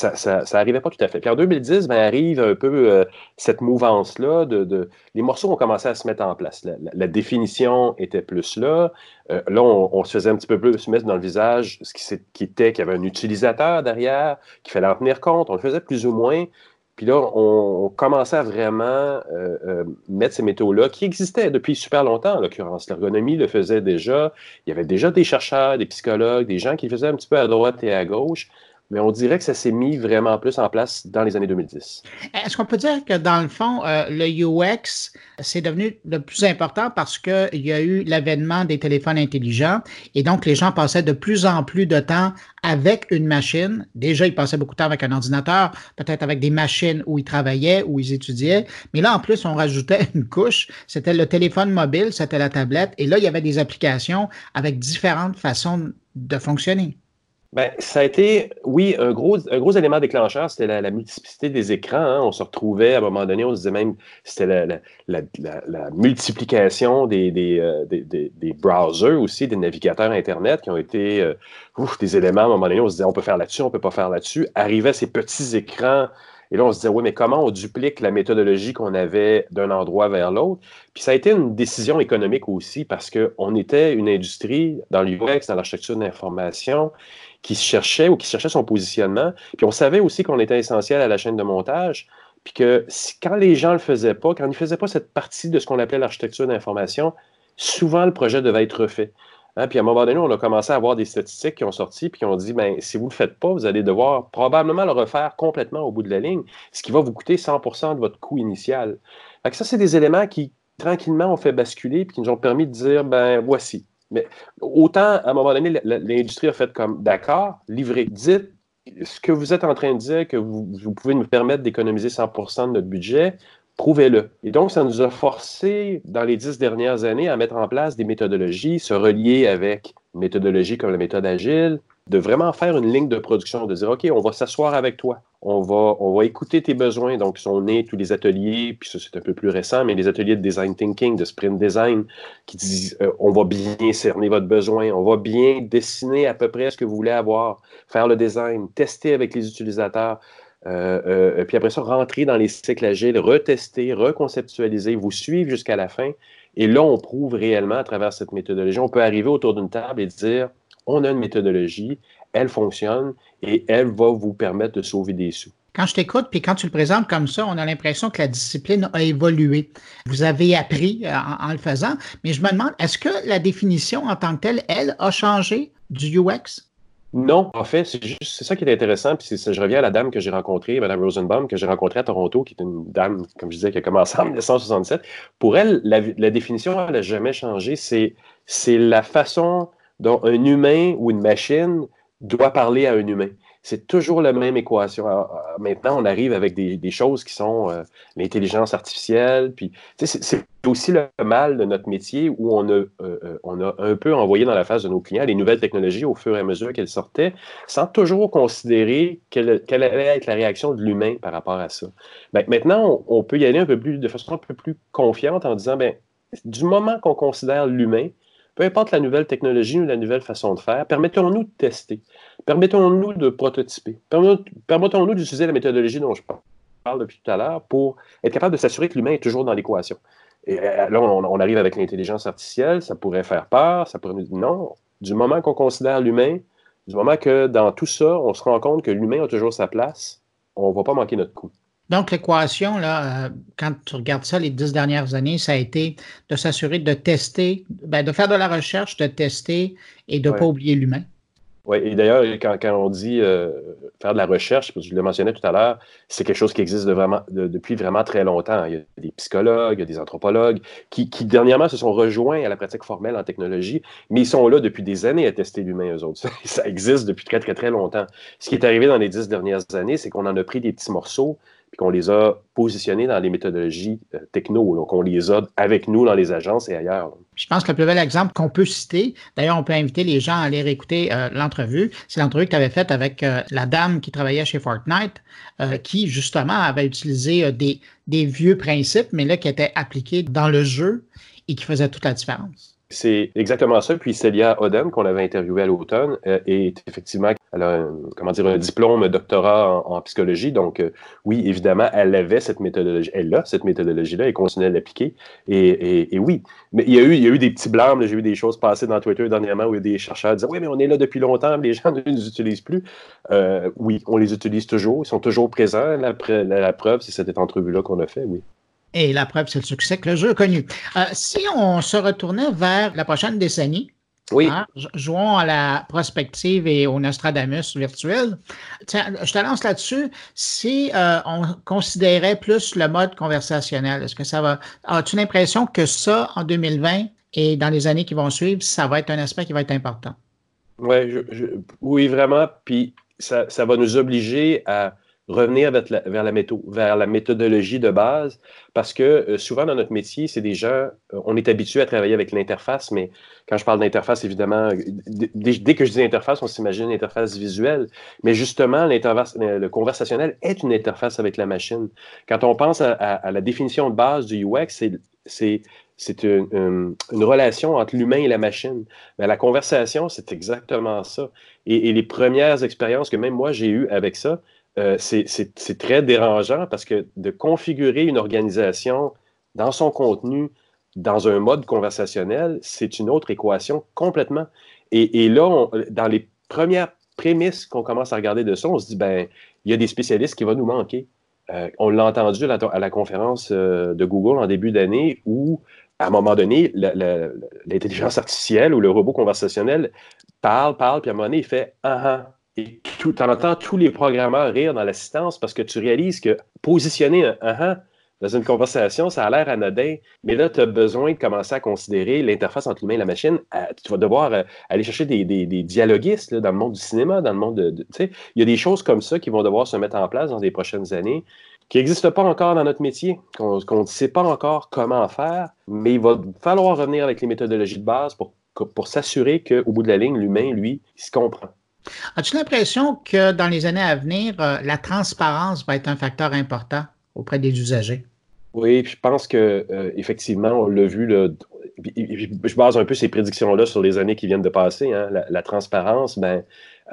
n'arrivait pas tout à fait. Puis en 2010, ben, arrive un peu euh, cette mouvance-là. De, les morceaux ont commencé à se mettre en place. La, définition était plus là. Euh, là, on, se faisait un petit peu plus mettre dans le visage ce qui, qui était qu'il y avait un utilisateur derrière, qu'il fallait en tenir compte. On le faisait plus ou moins. Puis là, on, commençait à vraiment euh, euh, mettre ces métaux-là, qui existaient depuis super longtemps, en l'occurrence. L'ergonomie le faisait déjà. Il y avait déjà des chercheurs, des psychologues, des gens qui faisaient un petit peu à droite et à gauche mais on dirait que ça s'est mis vraiment plus en place dans les années 2010. Est-ce qu'on peut dire que dans le fond, euh, le UX, c'est devenu le plus important parce qu'il y a eu l'avènement des téléphones intelligents et donc les gens passaient de plus en plus de temps avec une machine. Déjà, ils passaient beaucoup de temps avec un ordinateur, peut-être avec des machines où ils travaillaient, où ils étudiaient. Mais là, en plus, on rajoutait une couche. C'était le téléphone mobile, c'était la tablette. Et là, il y avait des applications avec différentes façons de fonctionner. Ben, ça a été, oui, un gros, un gros élément déclencheur, c'était la, multiplicité des écrans. Hein. On se retrouvait à un moment donné, on se disait même, c'était la, multiplication des, euh, des, des, des, browsers aussi, des navigateurs Internet qui ont été euh, des éléments. À un moment donné, on se disait, on peut faire là-dessus, on peut pas faire là-dessus. Arrivaient ces petits écrans. Et là, on se disait, oui, mais comment on duplique la méthodologie qu'on avait d'un endroit vers l'autre? Puis ça a été une décision économique aussi parce qu'on était une industrie dans l'UX, dans l'architecture d'information, qui cherchait ou qui cherchait son positionnement. Puis on savait aussi qu'on était essentiel à la chaîne de montage. puis que quand les gens ne le faisaient pas, quand ils ne faisaient pas cette partie de ce qu'on appelait l'architecture d'information, souvent le projet devait être refait. Hein, puis à un moment donné, on a commencé à avoir des statistiques qui ont sorti, puis qui ont dit, ben, si vous ne le faites pas, vous allez devoir probablement le refaire complètement au bout de la ligne, ce qui va vous coûter 100% de votre coût initial. Fait ça, c'est des éléments qui, tranquillement, ont fait basculer, puis qui nous ont permis de dire, ben, voici. Mais autant, à un moment donné, l'industrie a fait comme, d'accord, livrez, dites ce que vous êtes en train de dire, que vous, pouvez nous permettre d'économiser 100 de notre budget, prouvez-le. Et donc, ça nous a forcé, dans les dix dernières années, à mettre en place des méthodologies, se relier avec une méthodologie comme la méthode agile, de vraiment faire une ligne de production, de dire, OK, on va s'asseoir avec toi, on va, écouter tes besoins. Donc, sont nés tous les ateliers, puis ça, c'est un peu plus récent, mais les ateliers de design thinking, de sprint design, qui disent, euh, on va bien cerner votre besoin, on va bien dessiner à peu près ce que vous voulez avoir, faire le design, tester avec les utilisateurs, euh, euh, puis après ça, rentrer dans les cycles agiles, retester, reconceptualiser, vous suivre jusqu'à la fin. Et là, on prouve réellement à travers cette méthodologie. On peut arriver autour d'une table et dire on a une méthodologie, elle fonctionne et elle va vous permettre de sauver des sous. Quand je t'écoute, puis quand tu le présentes comme ça, on a l'impression que la discipline a évolué. Vous avez appris euh, en, le faisant, mais je me demande, est-ce que la définition en tant que telle, elle, a changé du UX? Non, en fait, c'est juste c'est ça qui est intéressant. Puis je reviens à la dame que j'ai rencontrée, Mme Rosenbaum, que j'ai rencontrée à Toronto, qui est une dame, comme je disais, qui a commencé en 1967. Pour elle, la, définition, elle n'a jamais changé. C'est, c'est la façon dont un humain ou une machine doit parler à un humain c'est toujours la même équation. Euh, maintenant, on arrive avec des, choses qui sont euh, l'intelligence artificielle. Puis, c'est aussi le mal de notre métier où on a, euh, on a un peu envoyé dans la face de nos clients les nouvelles technologies au fur et à mesure qu'elles sortaient, sans toujours considérer quelle, allait être la réaction de l'humain par rapport à ça. Ben, maintenant, on, peut y aller un peu plus, de façon un peu plus confiante en disant, ben, du moment qu'on considère l'humain, peu importe la nouvelle technologie ou la nouvelle façon de faire, permettons-nous de tester. Permettons-nous de prototyper. Permettons-nous d'utiliser la méthodologie dont je parle depuis tout à l'heure pour être capable de s'assurer que l'humain est toujours dans l'équation. Et euh, là, on, arrive avec l'intelligence artificielle, ça pourrait faire peur, ça pourrait nous dire non. Du moment qu'on considère l'humain, du moment que dans tout ça, on se rend compte que l'humain a toujours sa place, on ne va pas manquer notre coup. Donc, l'équation, là, euh, quand tu regardes ça les dix dernières années, ça a été de s'assurer de tester, ben, de faire de la recherche, de tester et de ne pas oublier l'humain. Oui, et d'ailleurs, quand, on dit euh, faire de la recherche, je le mentionnais tout à l'heure, c'est quelque chose qui existe vraiment, depuis vraiment très longtemps. Il y a des psychologues, il y a des anthropologues qui, dernièrement se sont rejoints à la pratique formelle en technologie, mais ils sont là depuis des années à tester l'humain, eux autres. Ça, existe depuis très, très, très longtemps. Ce qui est arrivé dans les dix dernières années, c'est qu'on en a pris des petits morceaux, puis qu'on les a positionnés dans les méthodologies euh, techno, donc on les a avec nous dans les agences et ailleurs. Je pense que le plus bel exemple qu'on peut citer, d'ailleurs, on peut inviter les gens à aller réécouter euh, l'entrevue, c'est l'entrevue que tu avais faite avec euh, la dame qui travaillait chez Fortnite, qui justement avait utilisé des, des vieux principes, mais là qui étaient appliqués dans le jeu et qui faisaient toute la différence. C'est exactement ça. Puis Célia Odem, qu'on avait interviewé à l'automne, euh, est effectivement, elle a un, comment dire, un diplôme, un doctorat en, psychologie. Donc, euh, oui, évidemment, elle avait cette méthodologie. Elle a cette méthodologie-là et continue à l'appliquer. Et, oui, mais il y a eu, il y a eu des petits blâmes. J'ai vu des choses passer dans Twitter dernièrement où il y a des chercheurs disaient Oui, mais on est là depuis longtemps, les gens ne les utilisent plus. Euh, oui, on les utilise toujours. Ils sont toujours présents. La, preuve, c'est cette entrevue-là qu'on a fait, oui. Et la preuve, c'est le succès que le jeu a connu. Euh, si on se retournait vers la prochaine décennie, oui. Hein, jouons à la prospective et au Nostradamus virtuel. Tiens, je te lance là-dessus. Si euh, on considérait plus le mode conversationnel, est-ce que ça va. As-tu l'impression que ça, en 2020 et dans les années qui vont suivre, ça va être un aspect qui va être important? Ouais, oui, vraiment. Puis ça, ça va nous obliger à revenir vers la, méthodologie de base, parce que euh, souvent dans notre métier, c'est des gens, euh, on est habitué à travailler avec l'interface, mais quand je parle d'interface, évidemment, dès, que je dis interface, on s'imagine une interface visuelle, mais justement, le conversationnel est une interface avec la machine. Quand on pense à, la définition de base du UX, c'est une, relation entre l'humain et la machine. Mais la conversation, c'est exactement ça. Et, les premières expériences que même moi j'ai eues avec ça, euh, c'est très dérangeant parce que de configurer une organisation dans son contenu, dans un mode conversationnel, c'est une autre équation complètement. Et, là, dans les premières prémices qu'on commence à regarder de ça, on se dit, ben, il y a des spécialistes qui vont nous manquer. on l'a entendu à la, conférence de Google en début d'année où, à un moment donné, l'intelligence artificielle ou le robot conversationnel parle, parle, puis à un moment donné, il fait ah ah. Et tu entends tous les programmeurs rire dans l'assistance parce que tu réalises que positionner un ah dans une conversation, ça a l'air anodin, mais là, tu as besoin de commencer à considérer l'interface entre l'humain et la machine. tu vas devoir euh, aller chercher des, dialoguistes dans le monde du cinéma, dans le monde de. il y a des choses comme ça qui vont devoir se mettre en place dans les prochaines années qui n'existent pas encore dans notre métier, qu'on ne sait pas encore comment faire, mais il va falloir revenir avec les méthodologies de base pour, pour s'assurer qu'au bout de la ligne, l'humain, lui, il se comprend. As-tu l'impression que dans les années à venir, euh, la transparence va être un facteur important auprès des usagers? Oui, je pense que euh, effectivement, on l'a vu. je base un peu ces prédictions-là sur les années qui viennent de passer. Hein. La, transparence, ben,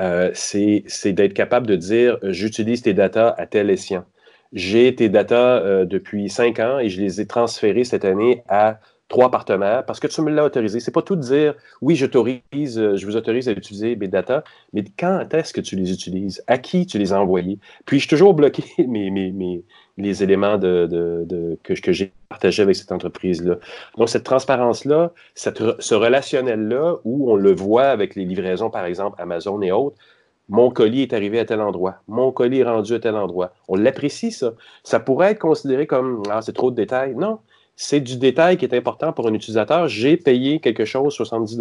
euh, c'est d'être capable de dire j'utilise tes datas à tel escient. J'ai tes datas depuis cinq ans et je les ai transférées cette année à trois partenaires parce que tu me l'as autorisé. C'est pas tout de dire oui, j'autorise, euh, je vous autorise à utiliser mes data, mais quand est-ce que tu les utilises? À qui tu les as envoyés? Puis je toujours bloqué mes, mes, les éléments de, que, que j'ai partagés avec cette entreprise-là. Donc, cette transparence-là, ce relationnel-là, où on le voit avec les livraisons, par exemple, Amazon et autres, mon colis est arrivé à tel endroit, mon colis est rendu à tel endroit. On l'apprécie, ça. Ça pourrait être considéré comme Ah, c'est trop de détails. Non, c'est du détail qui est important pour un utilisateur. J'ai payé quelque chose, 70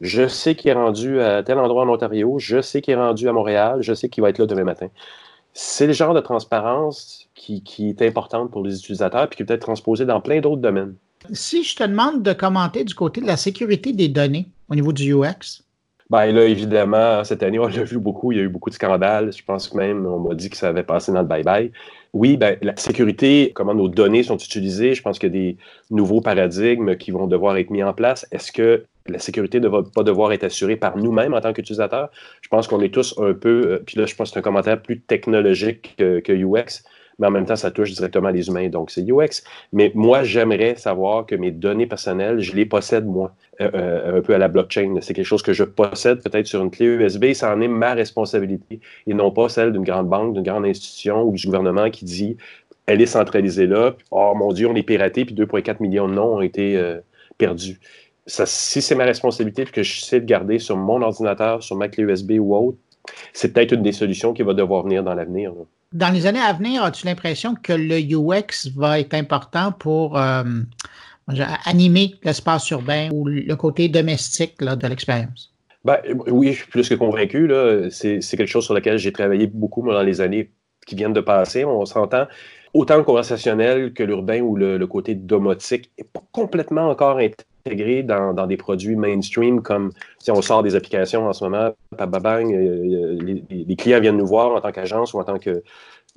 Je sais qu'il est rendu à tel endroit en Ontario. Je sais qu'il est rendu à Montréal. Je sais qu'il va être là demain matin. C'est le genre de transparence qui, est importante pour les utilisateurs et qui peut être transposé dans plein d'autres domaines. Si je te demande de commenter du côté de la sécurité des données au niveau du UX, ben là, évidemment, cette année, on l'a vu beaucoup. Il y a eu beaucoup de scandales. Je pense que même, on m'a dit que ça avait passé dans le bye-bye. Oui, ben, la sécurité, comment nos données sont utilisées, je pense qu'il y a des nouveaux paradigmes qui vont devoir être mis en place. Est-ce que la sécurité ne va pas devoir être assurée par nous-mêmes en tant qu'utilisateurs? Je pense qu'on est tous un peu, euh, puis là, je pense que c'est un commentaire plus technologique que, que UX mais en même temps, ça touche directement les humains, donc c'est UX. Mais moi, j'aimerais savoir que mes données personnelles, je les possède moi, euh, euh, un peu à la blockchain. C'est quelque chose que je possède peut-être sur une clé USB, ça en est ma responsabilité, et non pas celle d'une grande banque, d'une grande institution ou du gouvernement qui dit elle est centralisée là, oh mon Dieu, on est piraté, puis 2,4 millions de noms ont été euh, perdus. Si c'est ma responsabilité, puis que je sais de garder sur mon ordinateur, sur ma clé USB ou autre, c'est peut-être une des solutions qui va devoir venir dans l'avenir. Dans les années à venir, as-tu l'impression que le UX va être important pour euh, animer l'espace urbain ou le côté domestique de l'expérience? Ben, oui, je suis plus que convaincu. C'est, quelque chose sur lequel j'ai travaillé beaucoup dans les années qui viennent de passer. On s'entend autant le conversationnel que l'urbain ou le, côté domotique n'est pas complètement encore intégré dans, des produits mainstream comme si on sort des applications en ce moment, bababang, euh, les, les, clients viennent nous voir en tant qu'agence ou en tant que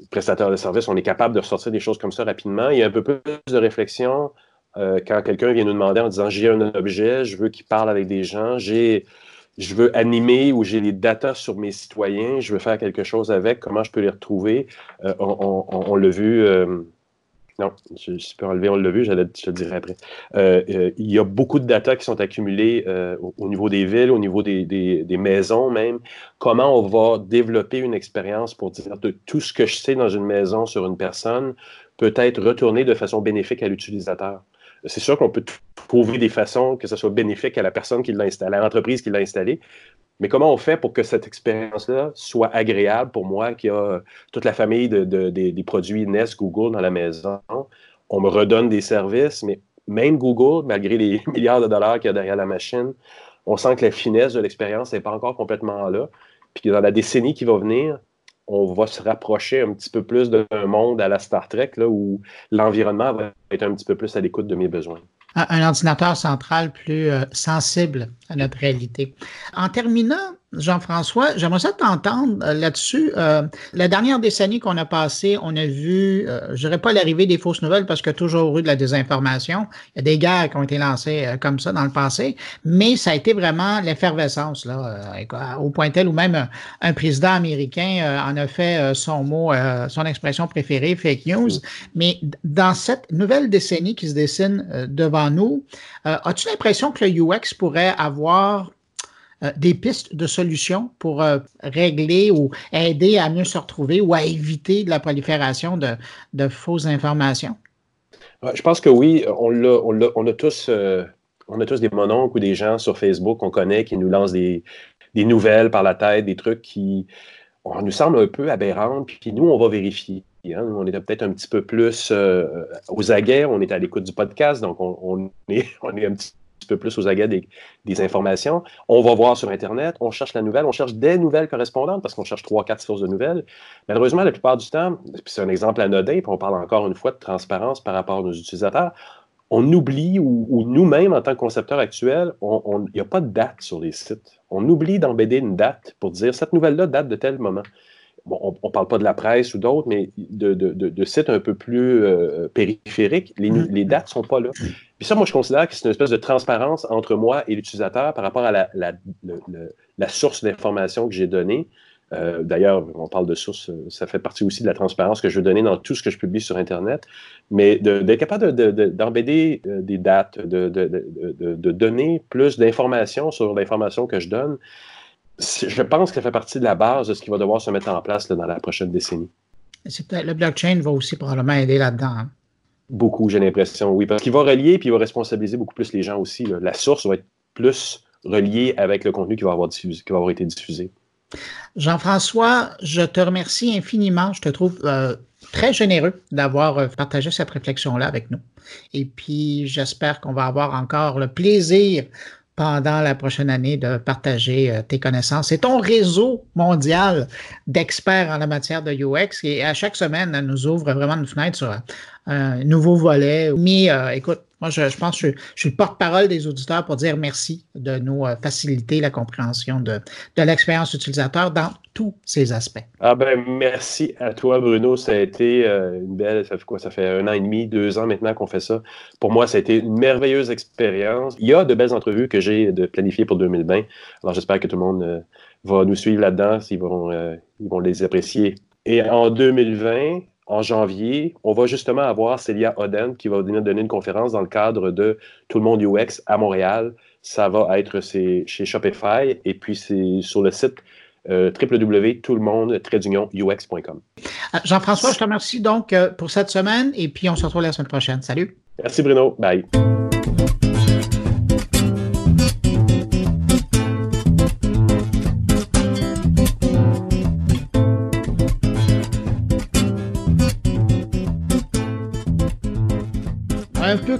prestataire de service, on est capable de ressortir des choses comme ça rapidement. Il y a un peu plus de réflexion euh, quand quelqu'un vient nous demander en disant j'ai un objet, je veux qu'il parle avec des gens, j'ai je veux animer ou j'ai les datas sur mes citoyens, je veux faire quelque chose avec, comment je peux les retrouver? Euh, on, l'a vu, euh, non, je, je, peux enlever, on l'a vu, je te le dirai après. Euh, il y a beaucoup de data qui sont accumulées au, niveau des villes, au niveau des, des, maisons même. Comment on va développer une expérience pour dire de tout ce que je sais dans une maison sur une personne peut être retourné de façon bénéfique à l'utilisateur? C'est sûr qu'on peut trouver des façons que ce soit bénéfique à la personne qui l'a installé, à l'entreprise qui l'a installé. Mais comment on fait pour que cette expérience-là soit agréable pour moi qui a toute la famille de, des produits Nest, Google dans la maison? On me redonne des services, mais même Google, malgré les milliards de dollars qu'il y a derrière la machine, on sent que la finesse de l'expérience n'est pas encore complètement là. Puis dans la décennie qui va venir, on va se rapprocher un petit peu plus d'un monde à la Star Trek, où l'environnement va être un petit peu plus à l'écoute de mes besoins. Un, ordinateur central plus euh, sensible à notre réalité. En terminant, Jean-François, j'aimerais ça t'entendre euh, là-dessus. Euh, la dernière décennie qu'on a passée, on a vu, euh, je dirais pas l'arrivée des fausses nouvelles parce qu'il y a toujours eu de la désinformation. Il y a des guerres qui ont été lancées euh, comme ça dans le passé, mais ça a été vraiment l'effervescence, là, au point tel où même un président américain en a fait son mot, son expression préférée, fake news. Mais dans cette nouvelle décennie qui se dessine devant nous, as-tu l'impression que le UX pourrait avoir des pistes de solutions pour régler ou aider à mieux se retrouver ou à éviter de la prolifération de, de fausses informations? Je pense que oui, on, on, on a tous on a tous des mononcles ou des gens sur Facebook qu'on connaît qui nous lancent des, nouvelles par la tête, des trucs qui nous semblent un peu aberrants, puis nous, on va vérifier. Hein. On est peut-être un petit peu plus euh, aux aguets, on est à l'écoute du podcast, donc on, est, on est un petit peu plus aux aguets des, informations. On va voir sur Internet, on cherche la nouvelle, on cherche des nouvelles correspondantes parce qu'on cherche trois, quatre sources de nouvelles. Malheureusement, la plupart du temps, c'est un exemple anodin, puis on parle encore une fois de transparence par rapport à nos utilisateurs, on oublie, ou, nous-mêmes, en tant que concepteurs actuels, il n'y a pas de date sur les sites. On oublie d'embêter une date pour dire cette nouvelle-là date de tel moment. on ne parle pas de la presse ou d'autres, mais de, sites un peu plus euh, périphériques, les, mm-hmm. les dates ne sont pas là. Puis ça, moi, je considère que c'est une espèce de transparence entre moi et l'utilisateur par rapport à la, la source d'information que j'ai donnée. Euh, d'ailleurs, on parle de sources, euh, ça fait partie aussi de la transparence que je veux donner dans tout ce que je publie sur Internet, mais d'être capable d'embêter euh, des dates, de, donner plus d'informations sur l'information que je donne, je pense que ça fait partie de la base de ce qui va devoir se mettre en place dans la prochaine décennie. Le blockchain va aussi probablement aider là-dedans. Hein. Beaucoup, j'ai l'impression, oui, parce qu'il va relier puis il va responsabiliser beaucoup plus les gens aussi. La source va être plus reliée avec le contenu qui va avoir, diffusé, qui va avoir été diffusé. Jean-François, je te remercie infiniment. Je te trouve euh, très généreux d'avoir euh, partagé cette réflexion-là avec nous. Et puis, j'espère qu'on va avoir encore le plaisir pendant la prochaine année de partager euh, tes connaissances et ton réseau mondial d'experts en la matière de UX qui, à chaque semaine, nous ouvre vraiment une fenêtre sur un nouveau volet. Mais écoute, moi, je, pense que je, suis le porte-parole des auditeurs pour dire merci de nous euh, faciliter la compréhension de, l'expérience utilisateur dans tous ces aspects. Ah ben merci à toi, Bruno. Ça a été euh, une belle, ça fait quoi? Ça fait un an et demi, deux ans maintenant qu'on fait ça. Pour moi, ça a été une merveilleuse expérience. Il y a de belles entrevues que j'ai de planifier pour 2020. Alors j'espère que tout le monde euh, va nous suivre là-dedans, ils vont, ils vont les apprécier. Et en 2020, en janvier, on va justement avoir Célia Oden qui va venir donner une conférence dans le cadre de Tout le monde UX à Montréal. Ça va être chez Shopify et puis c'est sur le site euh, www.toutlemonde-ux.com. Euh, Jean-François, je te remercie donc euh, pour cette semaine et puis on se retrouve la semaine prochaine. Salut. Merci Bruno. Bye.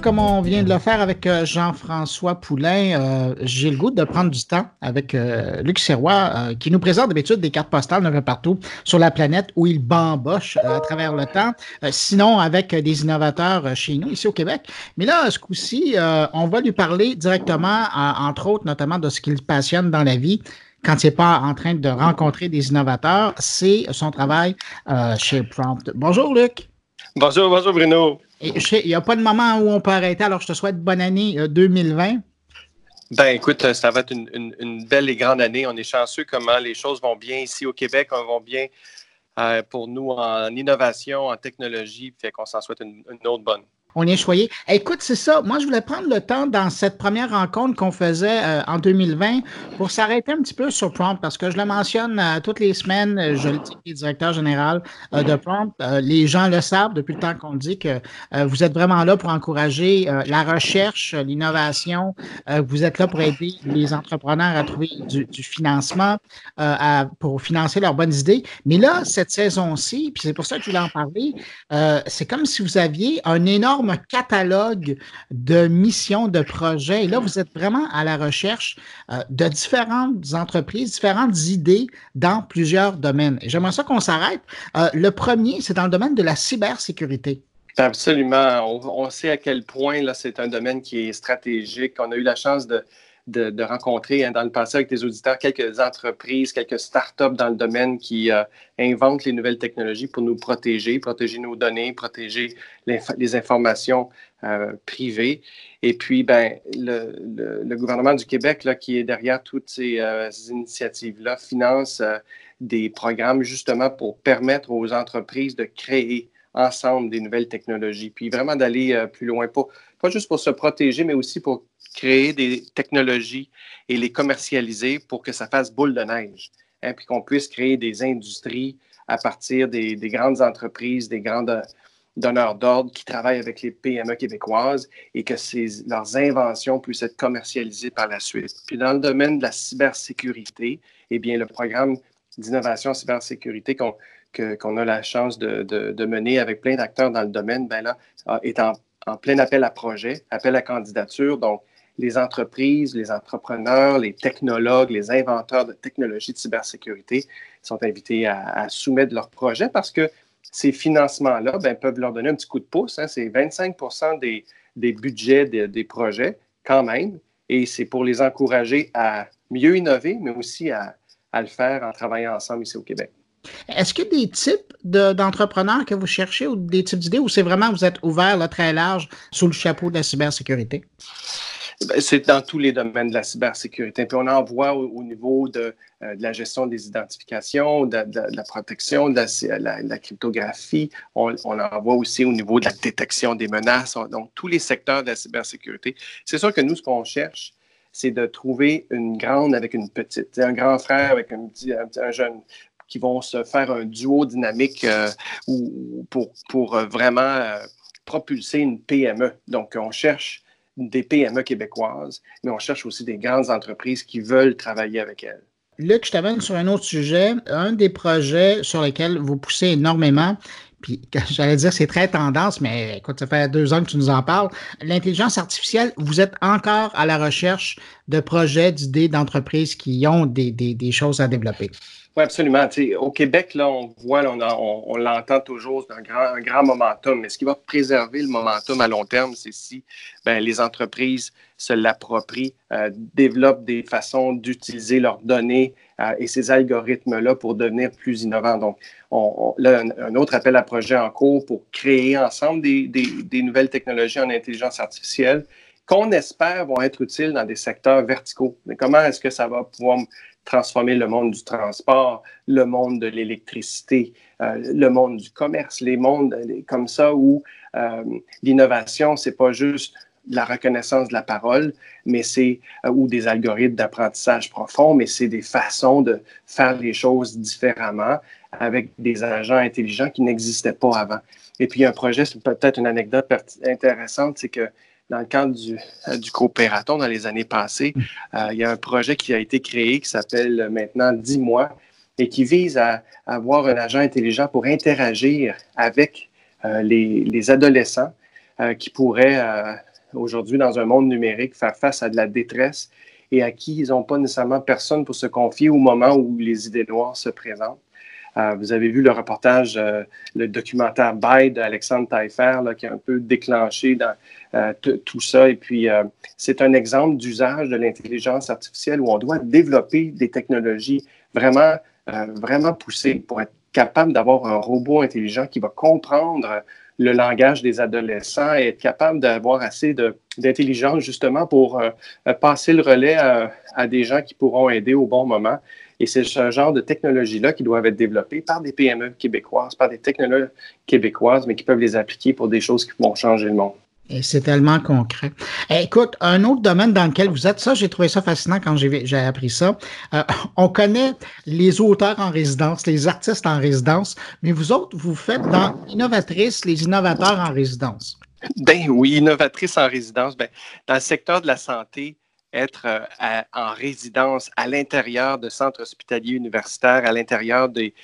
Comme on vient de le faire avec euh, Jean-François Poulain, euh, j'ai le goût de prendre du temps avec euh, Luc Serrois, qui nous présente d'habitude des cartes postales un peu partout sur la planète où il bamboche à travers le temps, sinon avec des innovateurs chez nous, ici au Québec. Mais là, ce coup-ci, on va lui parler directement, entre autres, notamment de ce qu'il passionne dans la vie quand il n'est pas en train de rencontrer des innovateurs, c'est son travail chez Prompt. Bonjour Luc. Bonjour, bonjour Bruno. Il n'y a pas de moment où on peut arrêter, alors je te souhaite bonne année 2020. Euh, ben écoute, ça va être une, belle et grande année. On est chanceux comment les choses vont bien ici au Québec, on vont bien euh, pour nous en innovation, en technologie, fait qu'on s'en souhaite une autre bonne. On est choyé. Écoute, c'est ça. Moi, je voulais prendre le temps dans cette première rencontre qu'on faisait euh, en 2020 pour s'arrêter un petit peu sur Prompt parce que je le mentionne euh, toutes les semaines. Euh, je le dis, directeur général de Prompt. les gens le savent depuis le temps qu'on dit que vous êtes vraiment là pour encourager la recherche, l'innovation. vous êtes là pour aider les entrepreneurs à trouver du, financement pour financer leurs bonnes idées. Mais là, cette saison-ci, puis c'est pour ça que je voulais en parler, c'est comme si vous aviez un énorme un catalogue de missions, de projets. Et là, vous êtes vraiment à la recherche euh, de différentes entreprises, différentes idées dans plusieurs domaines. J'aimerais ça qu'on s'arrête. Euh, le premier, c'est dans le domaine de la cybersécurité. Absolument. On, sait à quel point là, c'est un domaine qui est stratégique. On a eu la chance de, de, rencontrer hein, dans le passé avec des auditeurs quelques entreprises, quelques startups dans le domaine qui euh, inventent les nouvelles technologies pour nous protéger, protéger nos données, protéger les, informations euh, privées. Et puis, ben, le, gouvernement du Québec, là, qui est derrière toutes ces, euh, initiatives-là, finance des programmes justement pour permettre aux entreprises de créer ensemble des nouvelles technologies, puis vraiment d'aller plus loin, pas, pas juste pour se protéger, mais aussi pour créer des technologies et les commercialiser pour que ça fasse boule de neige, hein, puis qu'on puisse créer des industries à partir des, des grandes entreprises, des grandes donneurs d'ordre qui travaillent avec les PME québécoises et que ces, leurs inventions puissent être commercialisées par la suite. Puis dans le domaine de la cybersécurité, eh bien, le programme d'innovation cybersécurité qu'on qu'on a la chance de, de, mener avec plein d'acteurs dans le domaine, ben là, est en, en, plein appel à projet, appel à candidature. Donc, les entreprises, les entrepreneurs, les technologues, les inventeurs de technologies de cybersécurité sont invités à, soumettre leurs projets parce que ces financements-là ben, peuvent leur donner un petit coup de pouce. Hein. C'est 25 des, des budgets des projets quand même. Et c'est pour les encourager à mieux innover, mais aussi à, le faire en travaillant ensemble ici au Québec. Est-ce qu'il y a des types d'entrepreneurs que vous cherchez ou des types d'idées ou c'est vraiment vous êtes ouvert très large sous le chapeau de la cybersécurité? Ben, c'est dans tous les domaines de la cybersécurité. Puis on en voit au, niveau de, euh, de, la gestion des identifications, de, la protection, de la, cryptographie. On, on, en voit aussi au niveau de la détection des menaces. Donc, tous les secteurs de la cybersécurité. C'est sûr que nous, ce qu'on cherche, c'est de trouver une grande avec une petite. Un grand frère avec un, petit, un, jeune qui vont se faire un duo dynamique euh, ou, pour, pour euh, vraiment propulser une PME. Donc, on cherche des PME québécoises, mais on cherche aussi des grandes entreprises qui veulent travailler avec elles. Luc, je t'amène sur un autre sujet. Un des projets sur lesquels vous poussez énormément, puis j'allais dire c'est très tendance, mais écoute, ça fait deux ans que tu nous en parles. L'intelligence artificielle, vous êtes encore à la recherche de projets, d'idées, d'entreprises qui ont des, des, des choses à développer. Oui, absolument. au Québec, là, on voit, on, l'entend toujours, c'est un grand, un grand momentum. Mais ce qui va préserver le momentum à long terme, c'est si ben, les entreprises se l'approprient, euh, développent des façons d'utiliser leurs données euh, et ces algorithmes-là pour devenir plus innovants. Donc, on, un, autre appel à projet en cours pour créer ensemble des nouvelles technologies en intelligence artificielle qu'on espère vont être utiles dans des secteurs verticaux. Mais comment est-ce que ça va pouvoir transformer le monde du transport, le monde de l'électricité, euh, le monde du commerce, les mondes comme ça où euh, l'innovation, c'est pas juste la reconnaissance de la parole, mais c'est euh, ou des algorithmes d'apprentissage profond, mais c'est des façons de faire les choses différemment avec des agents intelligents qui n'existaient pas avant. Et puis un projet, c'est peut-être une anecdote intéressante, c'est que dans le cadre du, euh, du coopératon dans les années passées, mm. euh, il y a un projet qui a été créé qui s'appelle maintenant 10 mois et qui vise à, avoir un agent intelligent pour interagir avec les, les, adolescents qui pourraient aujourd'hui, dans un monde numérique, faire face à de la détresse et à qui ils n'ont pas nécessairement personne pour se confier au moment où les idées noires se présentent. Euh, vous avez vu le reportage, euh, le documentaire By d'Alexandre Taillefer, qui a un peu déclenché euh, tout ça. Et puis, c'est un exemple d'usage de l'intelligence artificielle où on doit développer des technologies vraiment, vraiment poussées pour être capable d'avoir un robot intelligent qui va comprendre le langage des adolescents et être capable d'avoir assez d'intelligence justement pour passer le relais à, des gens qui pourront aider au bon moment. Et c'est ce genre de technologie-là qui doivent être développées par des PME québécoises, par des technologues québécoises, mais qui peuvent les appliquer pour des choses qui vont changer le monde. C'est tellement concret. Eh, écoute, un autre domaine dans lequel vous êtes, ça, j'ai trouvé ça fascinant quand j'ai appris ça. Euh, on connaît les auteurs en résidence, les artistes en résidence, mais vous autres, vous faites dans Innovatrice les innovateurs en résidence. Ben oui, innovatrice en résidence. Ben, dans le secteur de la santé, être euh, en résidence à l'intérieur de centres hospitaliers universitaires, à l'intérieur des,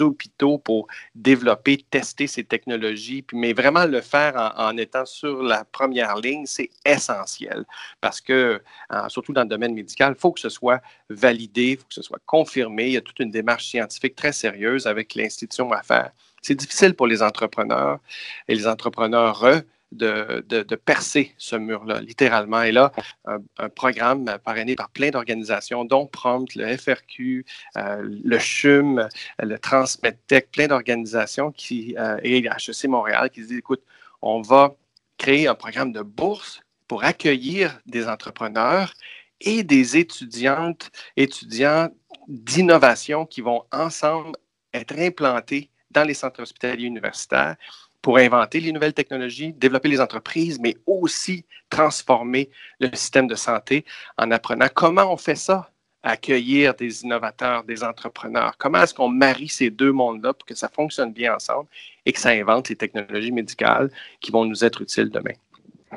hôpitaux pour développer, tester ces technologies, puis, mais vraiment le faire en, étant sur la première ligne, c'est essentiel parce que, surtout dans le domaine médical, il faut que ce soit validé, il faut que ce soit confirmé. Il y a toute une démarche scientifique très sérieuse avec l'institution à faire. C'est difficile pour les entrepreneurs et les entrepreneurs de, percer ce mur-là, littéralement. Et là, un, programme parrainé par plein d'organisations, dont Prompt, le FRQ, euh, le CHUM, le TransmedTech, plein d'organisations qui, euh, et HEC Montréal qui disent, écoute, on va créer un programme de bourse pour accueillir des entrepreneurs et des étudiantes, étudiants d'innovation qui vont ensemble être implantés dans les centres hospitaliers universitaires pour inventer les nouvelles technologies, développer les entreprises, mais aussi transformer le système de santé en apprenant comment on fait ça, accueillir des innovateurs, des entrepreneurs. Comment est-ce qu'on marie ces deux mondes-là pour que ça fonctionne bien ensemble et que ça invente les technologies médicales qui vont nous être utiles demain?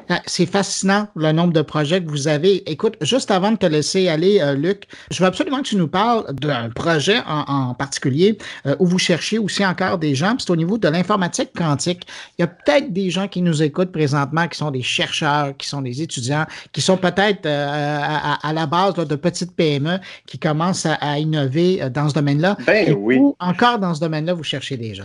Ah, c'est fascinant le nombre de projets que vous avez. Écoute, juste avant de te laisser aller, euh, Luc, je veux absolument que tu nous parles d'un projet en, particulier euh, où vous cherchez aussi encore des gens. C'est au niveau de l'informatique quantique. Il y a peut-être des gens qui nous écoutent présentement qui sont des chercheurs, qui sont des étudiants, qui sont peut-être euh, à, la base de petites PME qui commencent à, innover dans ce domaine-là. Ben oui. encore dans ce domaine-là, vous cherchez des gens?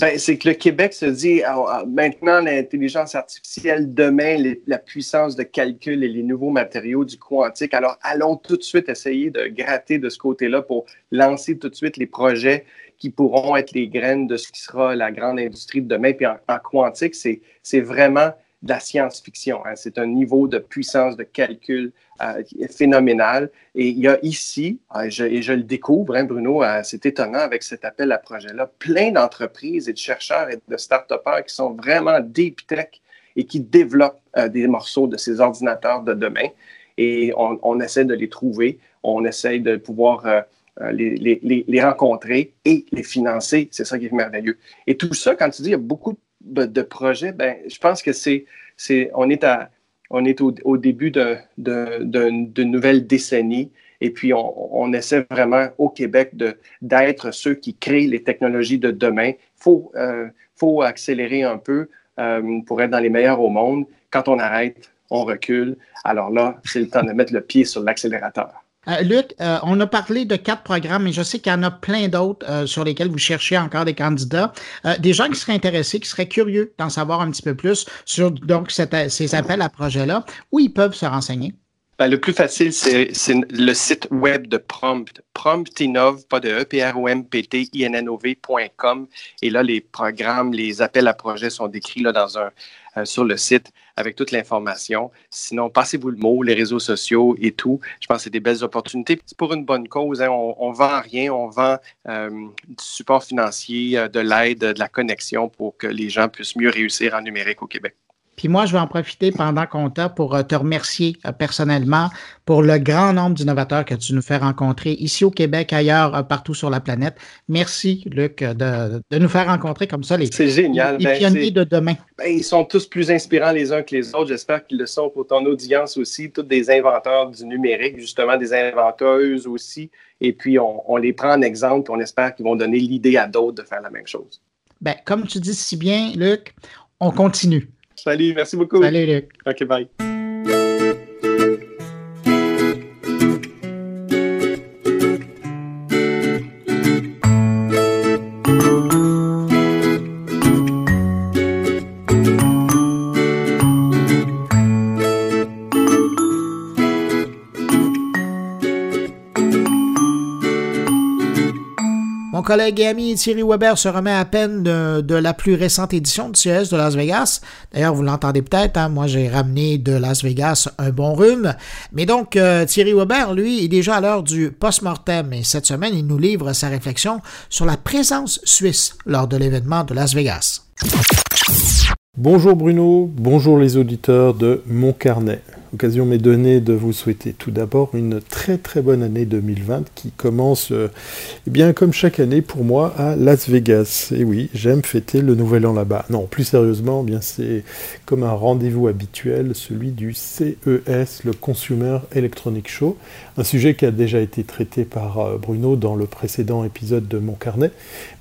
Ben, c'est que le Québec se dit ah, ah, maintenant l'intelligence artificielle, demain la puissance de calcul et les nouveaux matériaux du quantique. Alors allons tout de suite essayer de gratter de ce côté-là pour lancer tout de suite les projets qui pourront être les graines de ce qui sera la grande industrie de demain. Puis en, en quantique, c'est vraiment de la science-fiction. Hein. C'est un niveau de puissance de calcul euh, phénoménal. Et il y a ici, euh, et je le découvre, hein, Bruno, euh, c'est étonnant avec cet appel à projet-là, plein d'entreprises et de chercheurs et de start-upers qui sont vraiment deep tech et qui développent des morceaux de ces ordinateurs de demain. Et on, essaie de les trouver, on essaie de pouvoir les, les, les, rencontrer et les financer. C'est ça qui est merveilleux. Et tout ça, quand tu dis qu'il y a beaucoup de, projets, ben, je pense que c'est, c'est, on est à, on est au, début d'une de, nouvelle décennie et puis on, essaie vraiment au Québec d'être ceux qui créent les technologies de demain. Il faut, euh, faut accélérer un peu euh, pour être dans les meilleurs au monde. Quand on arrête, on recule. Alors là, c'est le temps de mettre le pied sur l'accélérateur. Euh, Luc, euh, on a parlé de quatre programmes, mais je sais qu'il y en a plein d'autres euh, sur lesquels vous cherchez encore des candidats. des gens qui seraient intéressés, qui seraient curieux d'en savoir un petit peu plus sur donc ces appels à projets-là, où ils peuvent se renseigner? Ben, le plus facile, c'est le site web de Prompt. Promptinov, pas de E, P R O M P T I N N O V.com. Et là, les programmes, les appels à projets sont décrits dans un, sur le site avec toute l'information. Sinon, passez-vous le mot, les réseaux sociaux et tout. Je pense que c'est des belles opportunités. C'est pour une bonne cause. Hein. On, ne vend rien, on vend euh, du support financier, euh, de l'aide, de la connexion pour que les gens puissent mieux réussir en numérique au Québec. Puis moi, je vais en profiter pendant qu'on t'a pour euh, te remercier euh, personnellement pour le grand nombre d'innovateurs que tu nous fais rencontrer ici au Québec, ailleurs, euh, partout sur la planète. Merci, Luc, de, nous faire rencontrer comme ça les, génial. les ben, pionniers de demain. Ben, ils sont tous plus inspirants les uns que les autres. J'espère qu'ils le sont pour ton audience aussi. Tous des inventeurs du numérique, justement, des inventeuses aussi. Et puis, on, les prend en exemple et on espère qu'ils vont donner l'idée à d'autres de faire la même chose. Ben, comme tu dis si bien, Luc, on continue. Salut, merci beaucoup. Salut, Luc. OK, bye. Collègue et ami Thierry Weber se remet à peine de, la plus récente édition du CES de Las Vegas. D'ailleurs, vous l'entendez peut-être, hein, moi j'ai ramené de Las Vegas un bon rhume. Mais donc, euh, Thierry Weber, lui, est déjà à l'heure du post-mortem et cette semaine, il nous livre sa réflexion sur la présence suisse lors de l'événement de Las Vegas. Bonjour Bruno, bonjour les auditeurs de Mon Carnet. L'occasion m'est donnée de vous souhaiter tout d'abord une très très bonne année 2020 qui commence euh, eh bien comme chaque année pour moi à Las Vegas. Et oui, j'aime fêter le nouvel an là-bas. Non, plus sérieusement, eh bien c'est comme un rendez-vous habituel, celui du CES, le Consumer Electronic Show, un sujet qui a déjà été traité par euh, Bruno dans le précédent épisode de mon carnet,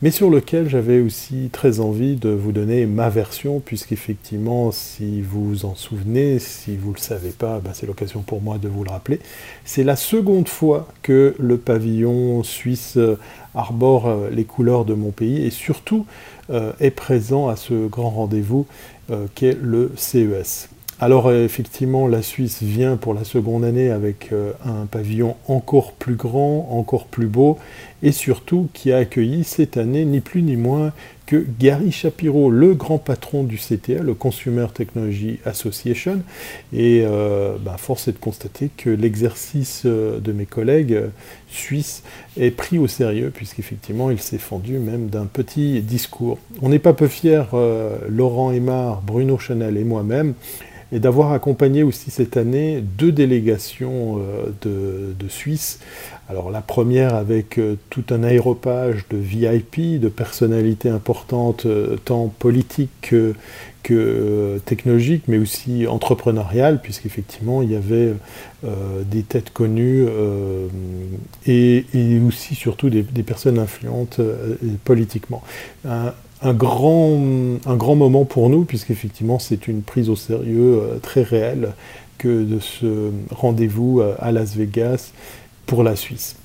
mais sur lequel j'avais aussi très envie de vous donner ma version puisqu'effectivement, si vous vous en souvenez, si vous le savez ben, c'est l'occasion pour moi de vous le rappeler. C'est la seconde fois que le pavillon suisse euh, arbore euh, les couleurs de mon pays et surtout euh, est présent à ce grand rendez-vous qu'est le CES. Alors effectivement, la Suisse vient pour la seconde année avec un pavillon encore plus grand, encore plus beau, et surtout qui a accueilli cette année ni plus ni moins Gary Shapiro, le grand patron du CTA, le Consumer Technology Association, et euh, bah, force est de constater que l'exercice euh, de mes collègues euh, suisses est pris au sérieux, puisqu'effectivement il s'est fendu même d'un petit discours. On n'est pas peu fiers, Laurent Aymar, Bruno Chanel et moi-même, et d'avoir accompagné aussi cette année deux délégations de, de Suisse alors la première avec euh, tout un aéropage de VIP, de personnalités importantes, euh, tant politiques que, euh, technologiques, mais aussi entrepreneuriales, puisqu'effectivement il y avait des têtes connues et, aussi surtout des, personnes influentes politiquement. Grand, un grand moment pour nous, puisqu'effectivement c'est une prise au sérieux très réelle que de ce rendez-vous à Las Vegas pour la Suisse.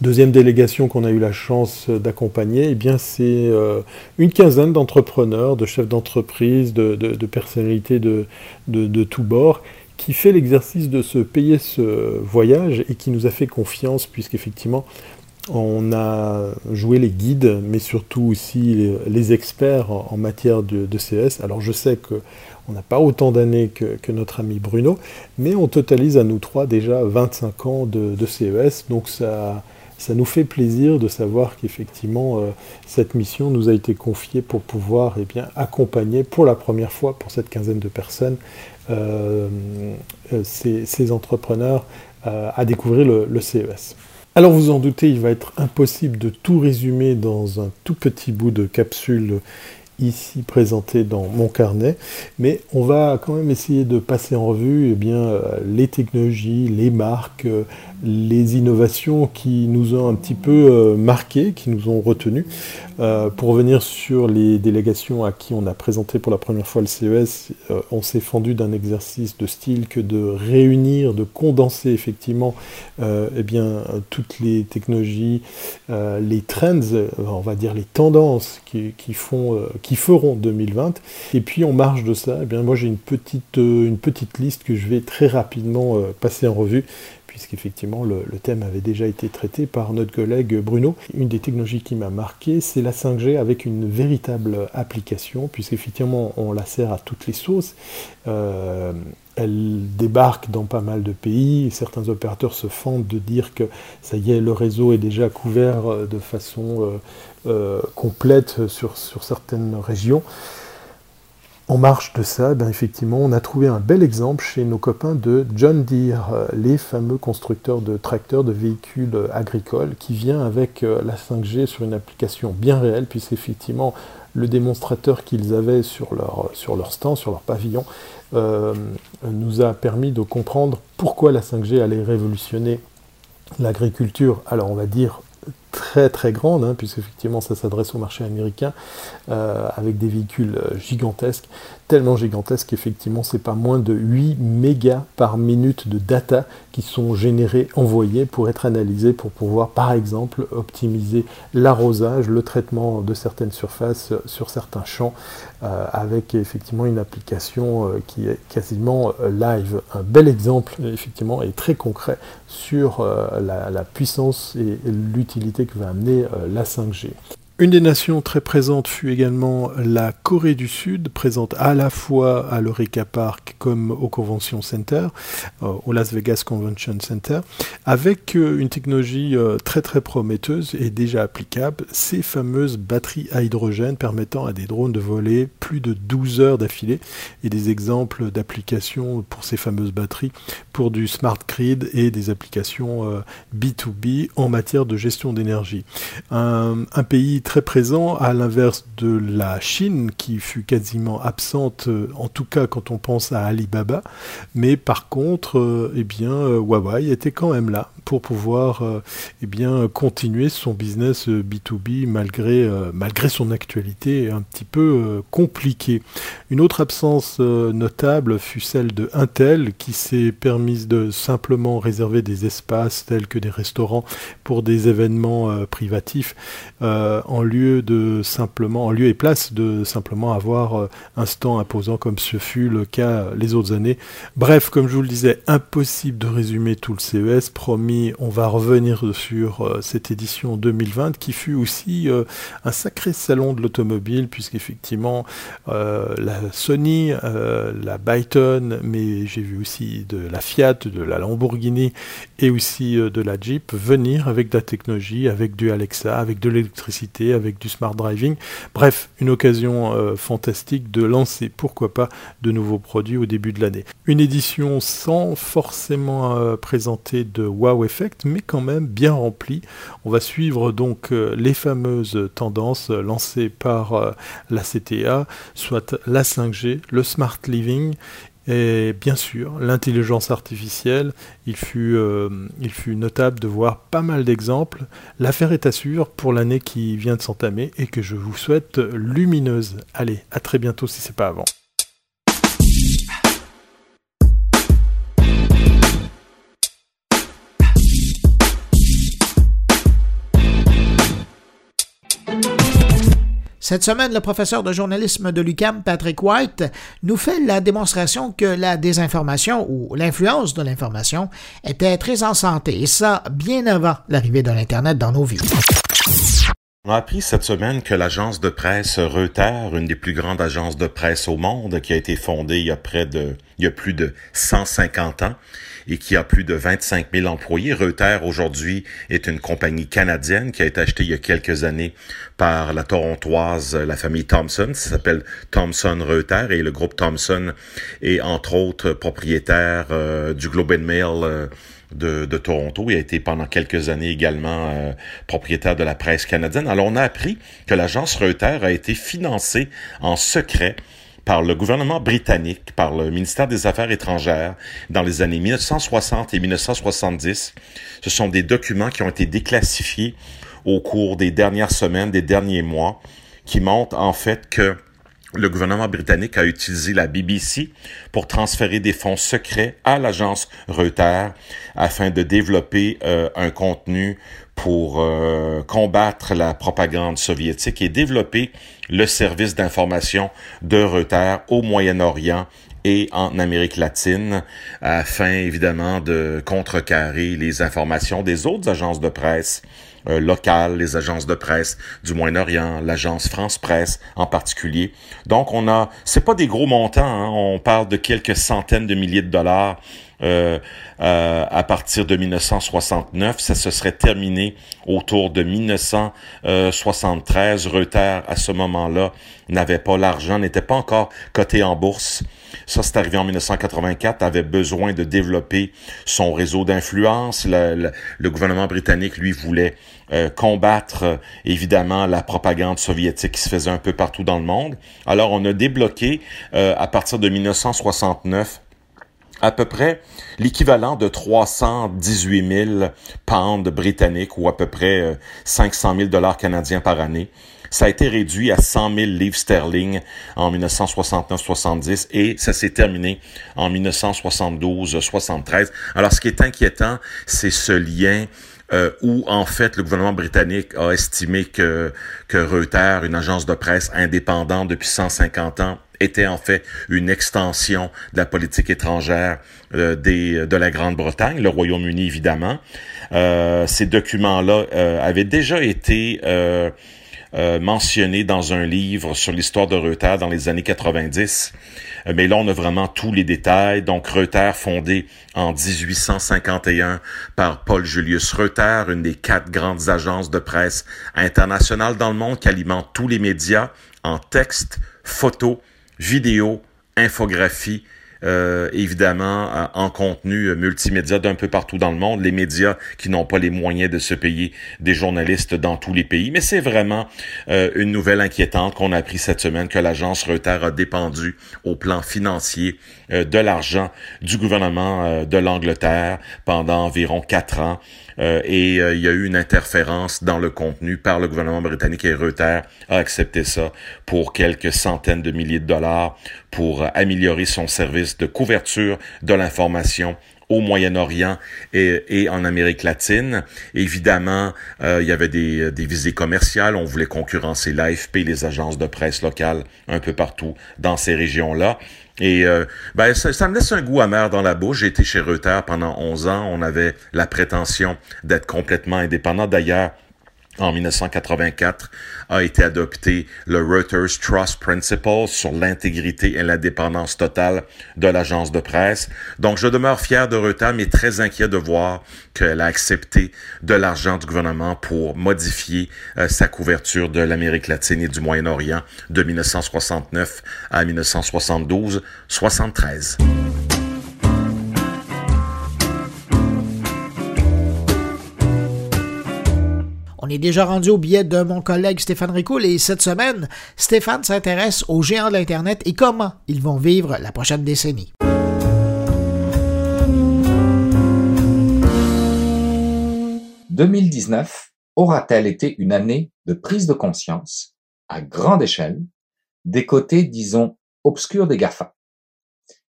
Deuxième délégation qu'on a eu la chance d'accompagner, eh bien c'est euh, une quinzaine d'entrepreneurs, de chefs d'entreprise, de, personnalités de, de, tous bords, qui fait l'exercice de se payer ce voyage et qui nous a fait confiance, puisqu'effectivement, on a joué les guides, mais surtout aussi les, experts en, matière de, CES. Alors je sais que on n'a pas autant d'années que, notre ami Bruno, mais on totalise à nous trois déjà 25 ans de, CES, donc ça, ça nous fait plaisir de savoir qu'effectivement euh, cette mission nous a été confiée pour pouvoir eh bien, accompagner pour la première fois pour cette quinzaine de personnes euh, euh, ces, entrepreneurs à découvrir le CES. Alors vous en doutez, il va être impossible de tout résumer dans un tout petit bout de capsule ici présenté dans mon carnet, mais on va quand même essayer de passer en revue eh bien, euh, les technologies, les marques, euh, les innovations qui nous ont un petit peu euh, marqués, qui nous ont retenus. pour revenir sur les délégations à qui on a présenté pour la première fois le CES, on s'est fendu d'un exercice de style que de réunir, de condenser effectivement eh bien, toutes les technologies, les trends, on va dire les tendances qui, font, qui feront 2020. Et puis en marge de ça, eh bien moi j'ai une petite, euh, une petite liste que je vais très rapidement euh, passer en revue puisqu'effectivement le, thème avait déjà été traité par notre collègue Bruno. Une des technologies qui m'a marqué, c'est la 5G avec une véritable application, puisqu'effectivement on la sert à toutes les sauces. Euh, elle débarque dans pas mal de pays. Certains opérateurs se fendent de dire que ça y est, le réseau est déjà couvert de façon euh, complète sur, certaines régions. En marche de ça, ben effectivement, on a trouvé un bel exemple chez nos copains de John Deere, euh, les fameux constructeurs de tracteurs, de véhicules agricoles, qui vient avec euh, la 5G sur une application bien réelle, puisqu'effectivement, le démonstrateur qu'ils avaient sur leur, sur leur stand, sur leur pavillon, nous a permis de comprendre pourquoi la 5G allait révolutionner l'agriculture, alors on va dire très très grande, hein, puisqu'effectivement ça s'adresse au marché américain, euh, avec des véhicules euh, gigantesques, tellement gigantesques qu'effectivement c'est pas moins de 8 mégas par minute de data qui sont générés, envoyés pour être analysés, pour pouvoir par exemple optimiser l'arrosage, le traitement de certaines surfaces sur certains champs, euh, avec effectivement une application qui est quasiment live. Un bel exemple effectivement et très concret sur la puissance et l'utilité que va amener euh, la 5G. Une des nations très présentes fut également la Corée du Sud, présente à la fois à l'Eureka Park comme au Convention Center, euh, au Las Vegas Convention Center, avec euh, une technologie euh, très très prometteuse et déjà applicable, ces fameuses batteries à hydrogène permettant à des drones de voler plus de 12 heures d'affilée et des exemples d'applications pour ces fameuses batteries pour du smart grid et des applications B2B en matière de gestion d'énergie. Un, un pays présent, à l'inverse de la Chine, qui fut quasiment absente, euh, en tout cas quand on pense à Alibaba. Mais par contre, euh, eh bien, euh, Huawei était quand même là pour pouvoir eh bien, continuer son business B2B malgré, malgré son actualité un petit peu compliquée. Une autre absence notable fut celle de Intel qui s'est permise de simplement réserver des espaces tels que des restaurants pour des événements privatifs en en lieu de simplement, en lieu et place de simplement avoir un stand imposant comme ce fut le cas les autres années. Bref, comme je vous le disais, impossible de résumer tout le CES. Promis, on va revenir sur cette édition 2020 qui fut aussi un sacré salon de l'automobile puisqu'effectivement la Sony, la Byton, mais j'ai vu aussi de la Fiat, de la Lamborghini et aussi euh, de la Jeep venir avec de la technologie, avec du Alexa, avec de l'électricité, avec du smart driving. Bref, une occasion euh, fantastique de lancer, pourquoi pas, de nouveaux produits au début de l'année. Une édition sans forcément euh, présenter de wow effect, mais quand même bien remplie. On va suivre donc les fameuses tendances lancées par la CTA, soit la 5G, le smart living et bien sûr, l'intelligence artificielle, il fut, euh, il fut notable de voir pas mal d'exemples. L'affaire est à suivre pour l'année qui vient de s'entamer et que je vous souhaite lumineuse. Allez, à très bientôt si c'est pas avant. Cette semaine, le professeur de journalisme de l'UCAM, Patrick White, nous fait la démonstration que la désinformation ou l'influence de l'information était très en santé, et ça bien avant l'arrivée de l'Internet dans nos vies. On a appris cette semaine que l'agence de presse Reuters, une des plus grandes agences de presse au monde, qui a été fondée il y a près de, il y a plus de 150 ans, et qui a plus de 25 000 employés. Reuters, aujourd'hui, est une compagnie canadienne qui a été achetée il y a quelques années par la torontoise, la famille Thomson. Ça s'appelle Thomson Reuters et le groupe Thomson est, entre autres, propriétaire euh, du Globe and Mail euh, de, Toronto. Il a été pendant quelques années également euh, propriétaire de la presse canadienne. Alors, on a appris que l'agence Reuters a été financée en secret par le gouvernement britannique, par le ministère des Affaires étrangères dans les années 1960 et 1970. Ce sont des documents qui ont été déclassifiés au cours des dernières semaines, des derniers mois, qui montrent en fait que le gouvernement britannique a utilisé la BBC pour transférer des fonds secrets à l'agence Reuters afin de développer euh, un contenu pour euh, combattre la propagande soviétique et développer le service d'information de Reuters au Moyen-Orient et en Amérique latine afin évidemment de contrecarrer les informations des autres agences de presse euh, locales, les agences de presse du Moyen-Orient, l'agence France Presse en particulier. Donc on a, c'est pas des gros montants, hein, on parle de quelques centaines de milliers de dollars euh, euh, à partir de 1969. Ça se serait terminé autour de 1973. Reuters, à ce moment-là, n'avait pas l'argent, n'était pas encore coté en bourse. Ça, c'est arrivé en 1984, avait besoin de développer son réseau d'influence. Le, gouvernement britannique, lui, voulait euh, combattre, évidemment, la propagande soviétique qui se faisait un peu partout dans le monde. Alors, on a débloqué, à partir de 1969, à peu près l'équivalent de 318 000 pounds britanniques ou à peu près 500 euh, 000 dollars canadiens par année. Ça a été réduit à 100 000 livres sterling en 1969-70 et ça s'est terminé en 1972-73. Alors, ce qui est inquiétant, c'est ce lien euh, où en fait le gouvernement britannique a estimé que, que Reuters, une agence de presse indépendante depuis 150 ans, était en fait une extension de la politique étrangère euh, des, de la Grande-Bretagne, le Royaume-Uni évidemment. Euh, ces documents-là avaient déjà été euh, mentionnés dans un livre sur l'histoire de Reuters dans les années 90. Mais là, on a vraiment tous les détails. Donc, Reuters, fondé en 1851 par Paul Julius Reuters, une des quatre grandes agences de presse internationales dans le monde qui alimente tous les médias en texte, photo, vidéo, infographie, euh, évidemment euh, en contenu euh, multimédia d'un peu partout dans le monde, les médias qui n'ont pas les moyens de se payer des journalistes dans tous les pays. Mais c'est vraiment une nouvelle inquiétante qu'on a appris cette semaine que l'agence Reuters a dépendu au plan financier de l'argent du gouvernement de l'Angleterre pendant environ quatre ans. Et il y a eu une interférence dans le contenu par le gouvernement britannique et Reuters a accepté ça pour quelques centaines de milliers de dollars pour améliorer son service de couverture de l'information au Moyen-Orient et, en Amérique latine. Évidemment, il y avait des, des visées commerciales. On voulait concurrencer l'AFP, les agences de presse locales, un peu partout dans ces régions-là. Et euh, ben, ça, ça, me laisse un goût amer dans la bouche. J'ai été chez Reuters pendant 11 ans. On avait la prétention d'être complètement indépendant. D'ailleurs, en 1984 a été adopté le Reuters Trust Principle sur l'intégrité et l'indépendance totale de l'agence de presse. Donc, je demeure fier de Reuters, mais très inquiet de voir qu'elle a accepté de l'argent du gouvernement pour modifier euh, sa couverture de l'Amérique latine et du Moyen-Orient de 1969 à 1972-73. Est déjà rendu au billet de mon collègue Stéphane Ricoul et cette semaine, Stéphane s'intéresse aux géants de l'Internet et comment ils vont vivre la prochaine décennie. « 2019 aura-t-elle été une année de prise de conscience, à grande échelle, des côtés, disons, obscurs des GAFA?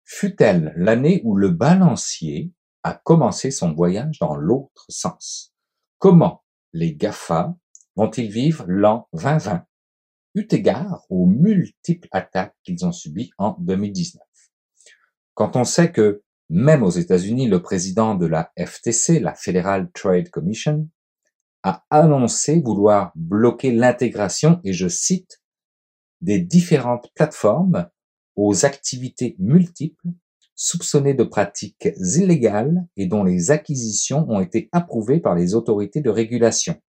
Fut-elle l'année où le balancier a commencé son voyage dans l'autre sens? Comment les GAFA vont-ils vivre l'an 2020, eu égard aux multiples attaques qu'ils ont subies en 2019 Quand on sait que même aux États-Unis, le président de la FTC, la Federal Trade Commission, a annoncé vouloir bloquer l'intégration, et je cite, des différentes plateformes aux activités multiples soupçonnées de pratiques illégales et dont les acquisitions ont été approuvées par les autorités de régulation.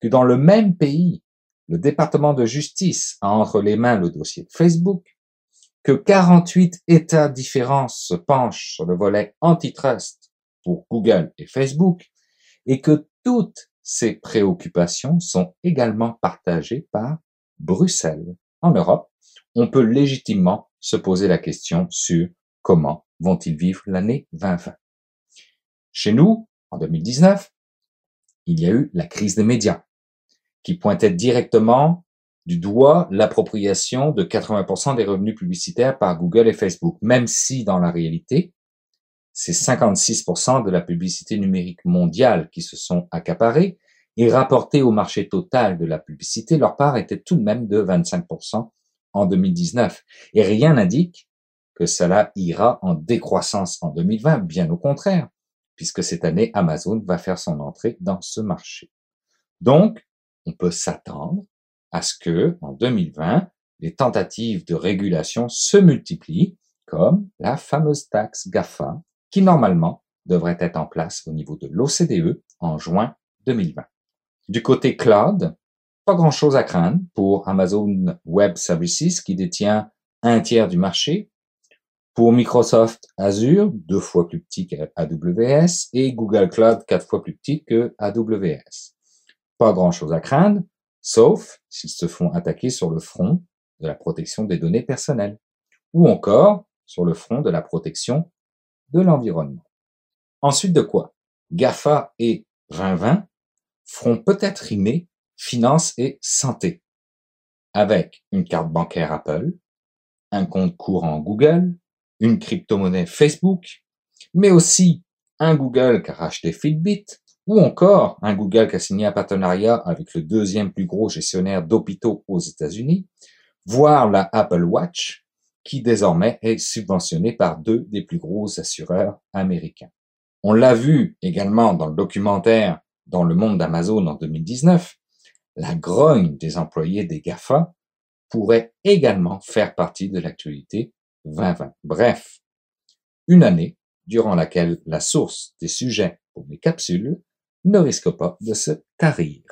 Que dans le même pays, le département de justice a entre les mains le dossier de Facebook, que 48 États différents se penchent sur le volet antitrust pour Google et Facebook, et que toutes ces préoccupations sont également partagées par Bruxelles. En Europe, on peut légitimement se poser la question sur Comment vont-ils vivre l'année 2020 Chez nous, en 2019, il y a eu la crise des médias, qui pointait directement du doigt l'appropriation de 80% des revenus publicitaires par Google et Facebook, même si dans la réalité, c'est 56% de la publicité numérique mondiale qui se sont accaparés et rapportés au marché total de la publicité, leur part était tout de même de 25% en 2019. Et rien n'indique que cela ira en décroissance en 2020, bien au contraire, puisque cette année, Amazon va faire son entrée dans ce marché. Donc, on peut s'attendre à ce que, en 2020, les tentatives de régulation se multiplient, comme la fameuse taxe GAFA, qui normalement devrait être en place au niveau de l'OCDE en juin 2020. Du côté cloud, pas grand chose à craindre pour Amazon Web Services qui détient un tiers du marché pour Microsoft Azure, deux fois plus petit que AWS, et Google Cloud, quatre fois plus petit que AWS. Pas grand chose à craindre, sauf s'ils se font attaquer sur le front de la protection des données personnelles, ou encore sur le front de la protection de l'environnement. Ensuite de quoi GAFA et 2020 feront peut-être rimer finance et santé, avec une carte bancaire Apple, un compte courant Google, une crypto-monnaie Facebook, mais aussi un Google qui a racheté Fitbit, ou encore un Google qui a signé un partenariat avec le deuxième plus gros gestionnaire d'hôpitaux aux États-Unis, voire la Apple Watch, qui désormais est subventionnée par deux des plus gros assureurs américains. On l'a vu également dans le documentaire Dans le monde d'Amazon en 2019, la grogne des employés des GAFA pourrait également faire partie de l'actualité 2020. Bref, une année durant laquelle la source des sujets pour les capsules ne risque pas de se tarir.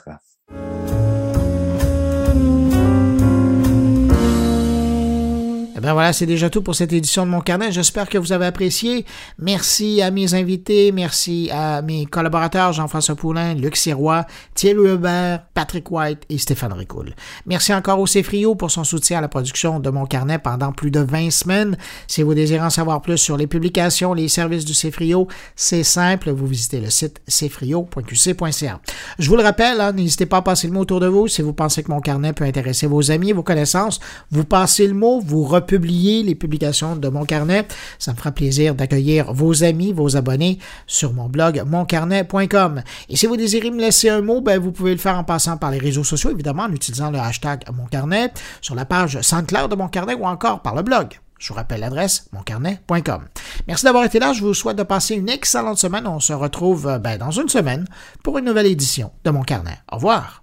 Eh ben voilà, c'est déjà tout pour cette édition de mon carnet. J'espère que vous avez apprécié. Merci à mes invités, merci à mes collaborateurs Jean-François Poulain, Luc Sirois, Thierry Hubert, Patrick White et Stéphane Ricoul. Merci encore au Cefrio pour son soutien à la production de mon carnet pendant plus de 20 semaines. Si vous désirez en savoir plus sur les publications, les services du Cefrio, c'est simple, vous visitez le site cefrio.qc.ca. Je vous le rappelle, hein, n'hésitez pas à passer le mot autour de vous si vous pensez que mon carnet peut intéresser vos amis, vos connaissances. Vous passez le mot, vous republiez publier les publications de mon carnet. Ça me fera plaisir d'accueillir vos amis, vos abonnés sur mon blog moncarnet.com. Et si vous désirez me laisser un mot, ben, vous pouvez le faire en passant par les réseaux sociaux, évidemment, en utilisant le hashtag Mon Carnet, sur la page SoundCloud de Mon Carnet ou encore par le blog. Je vous rappelle l'adresse moncarnet.com. Merci d'avoir été là. Je vous souhaite de passer une excellente semaine. On se retrouve ben, dans une semaine pour une nouvelle édition de Mon Carnet. Au revoir.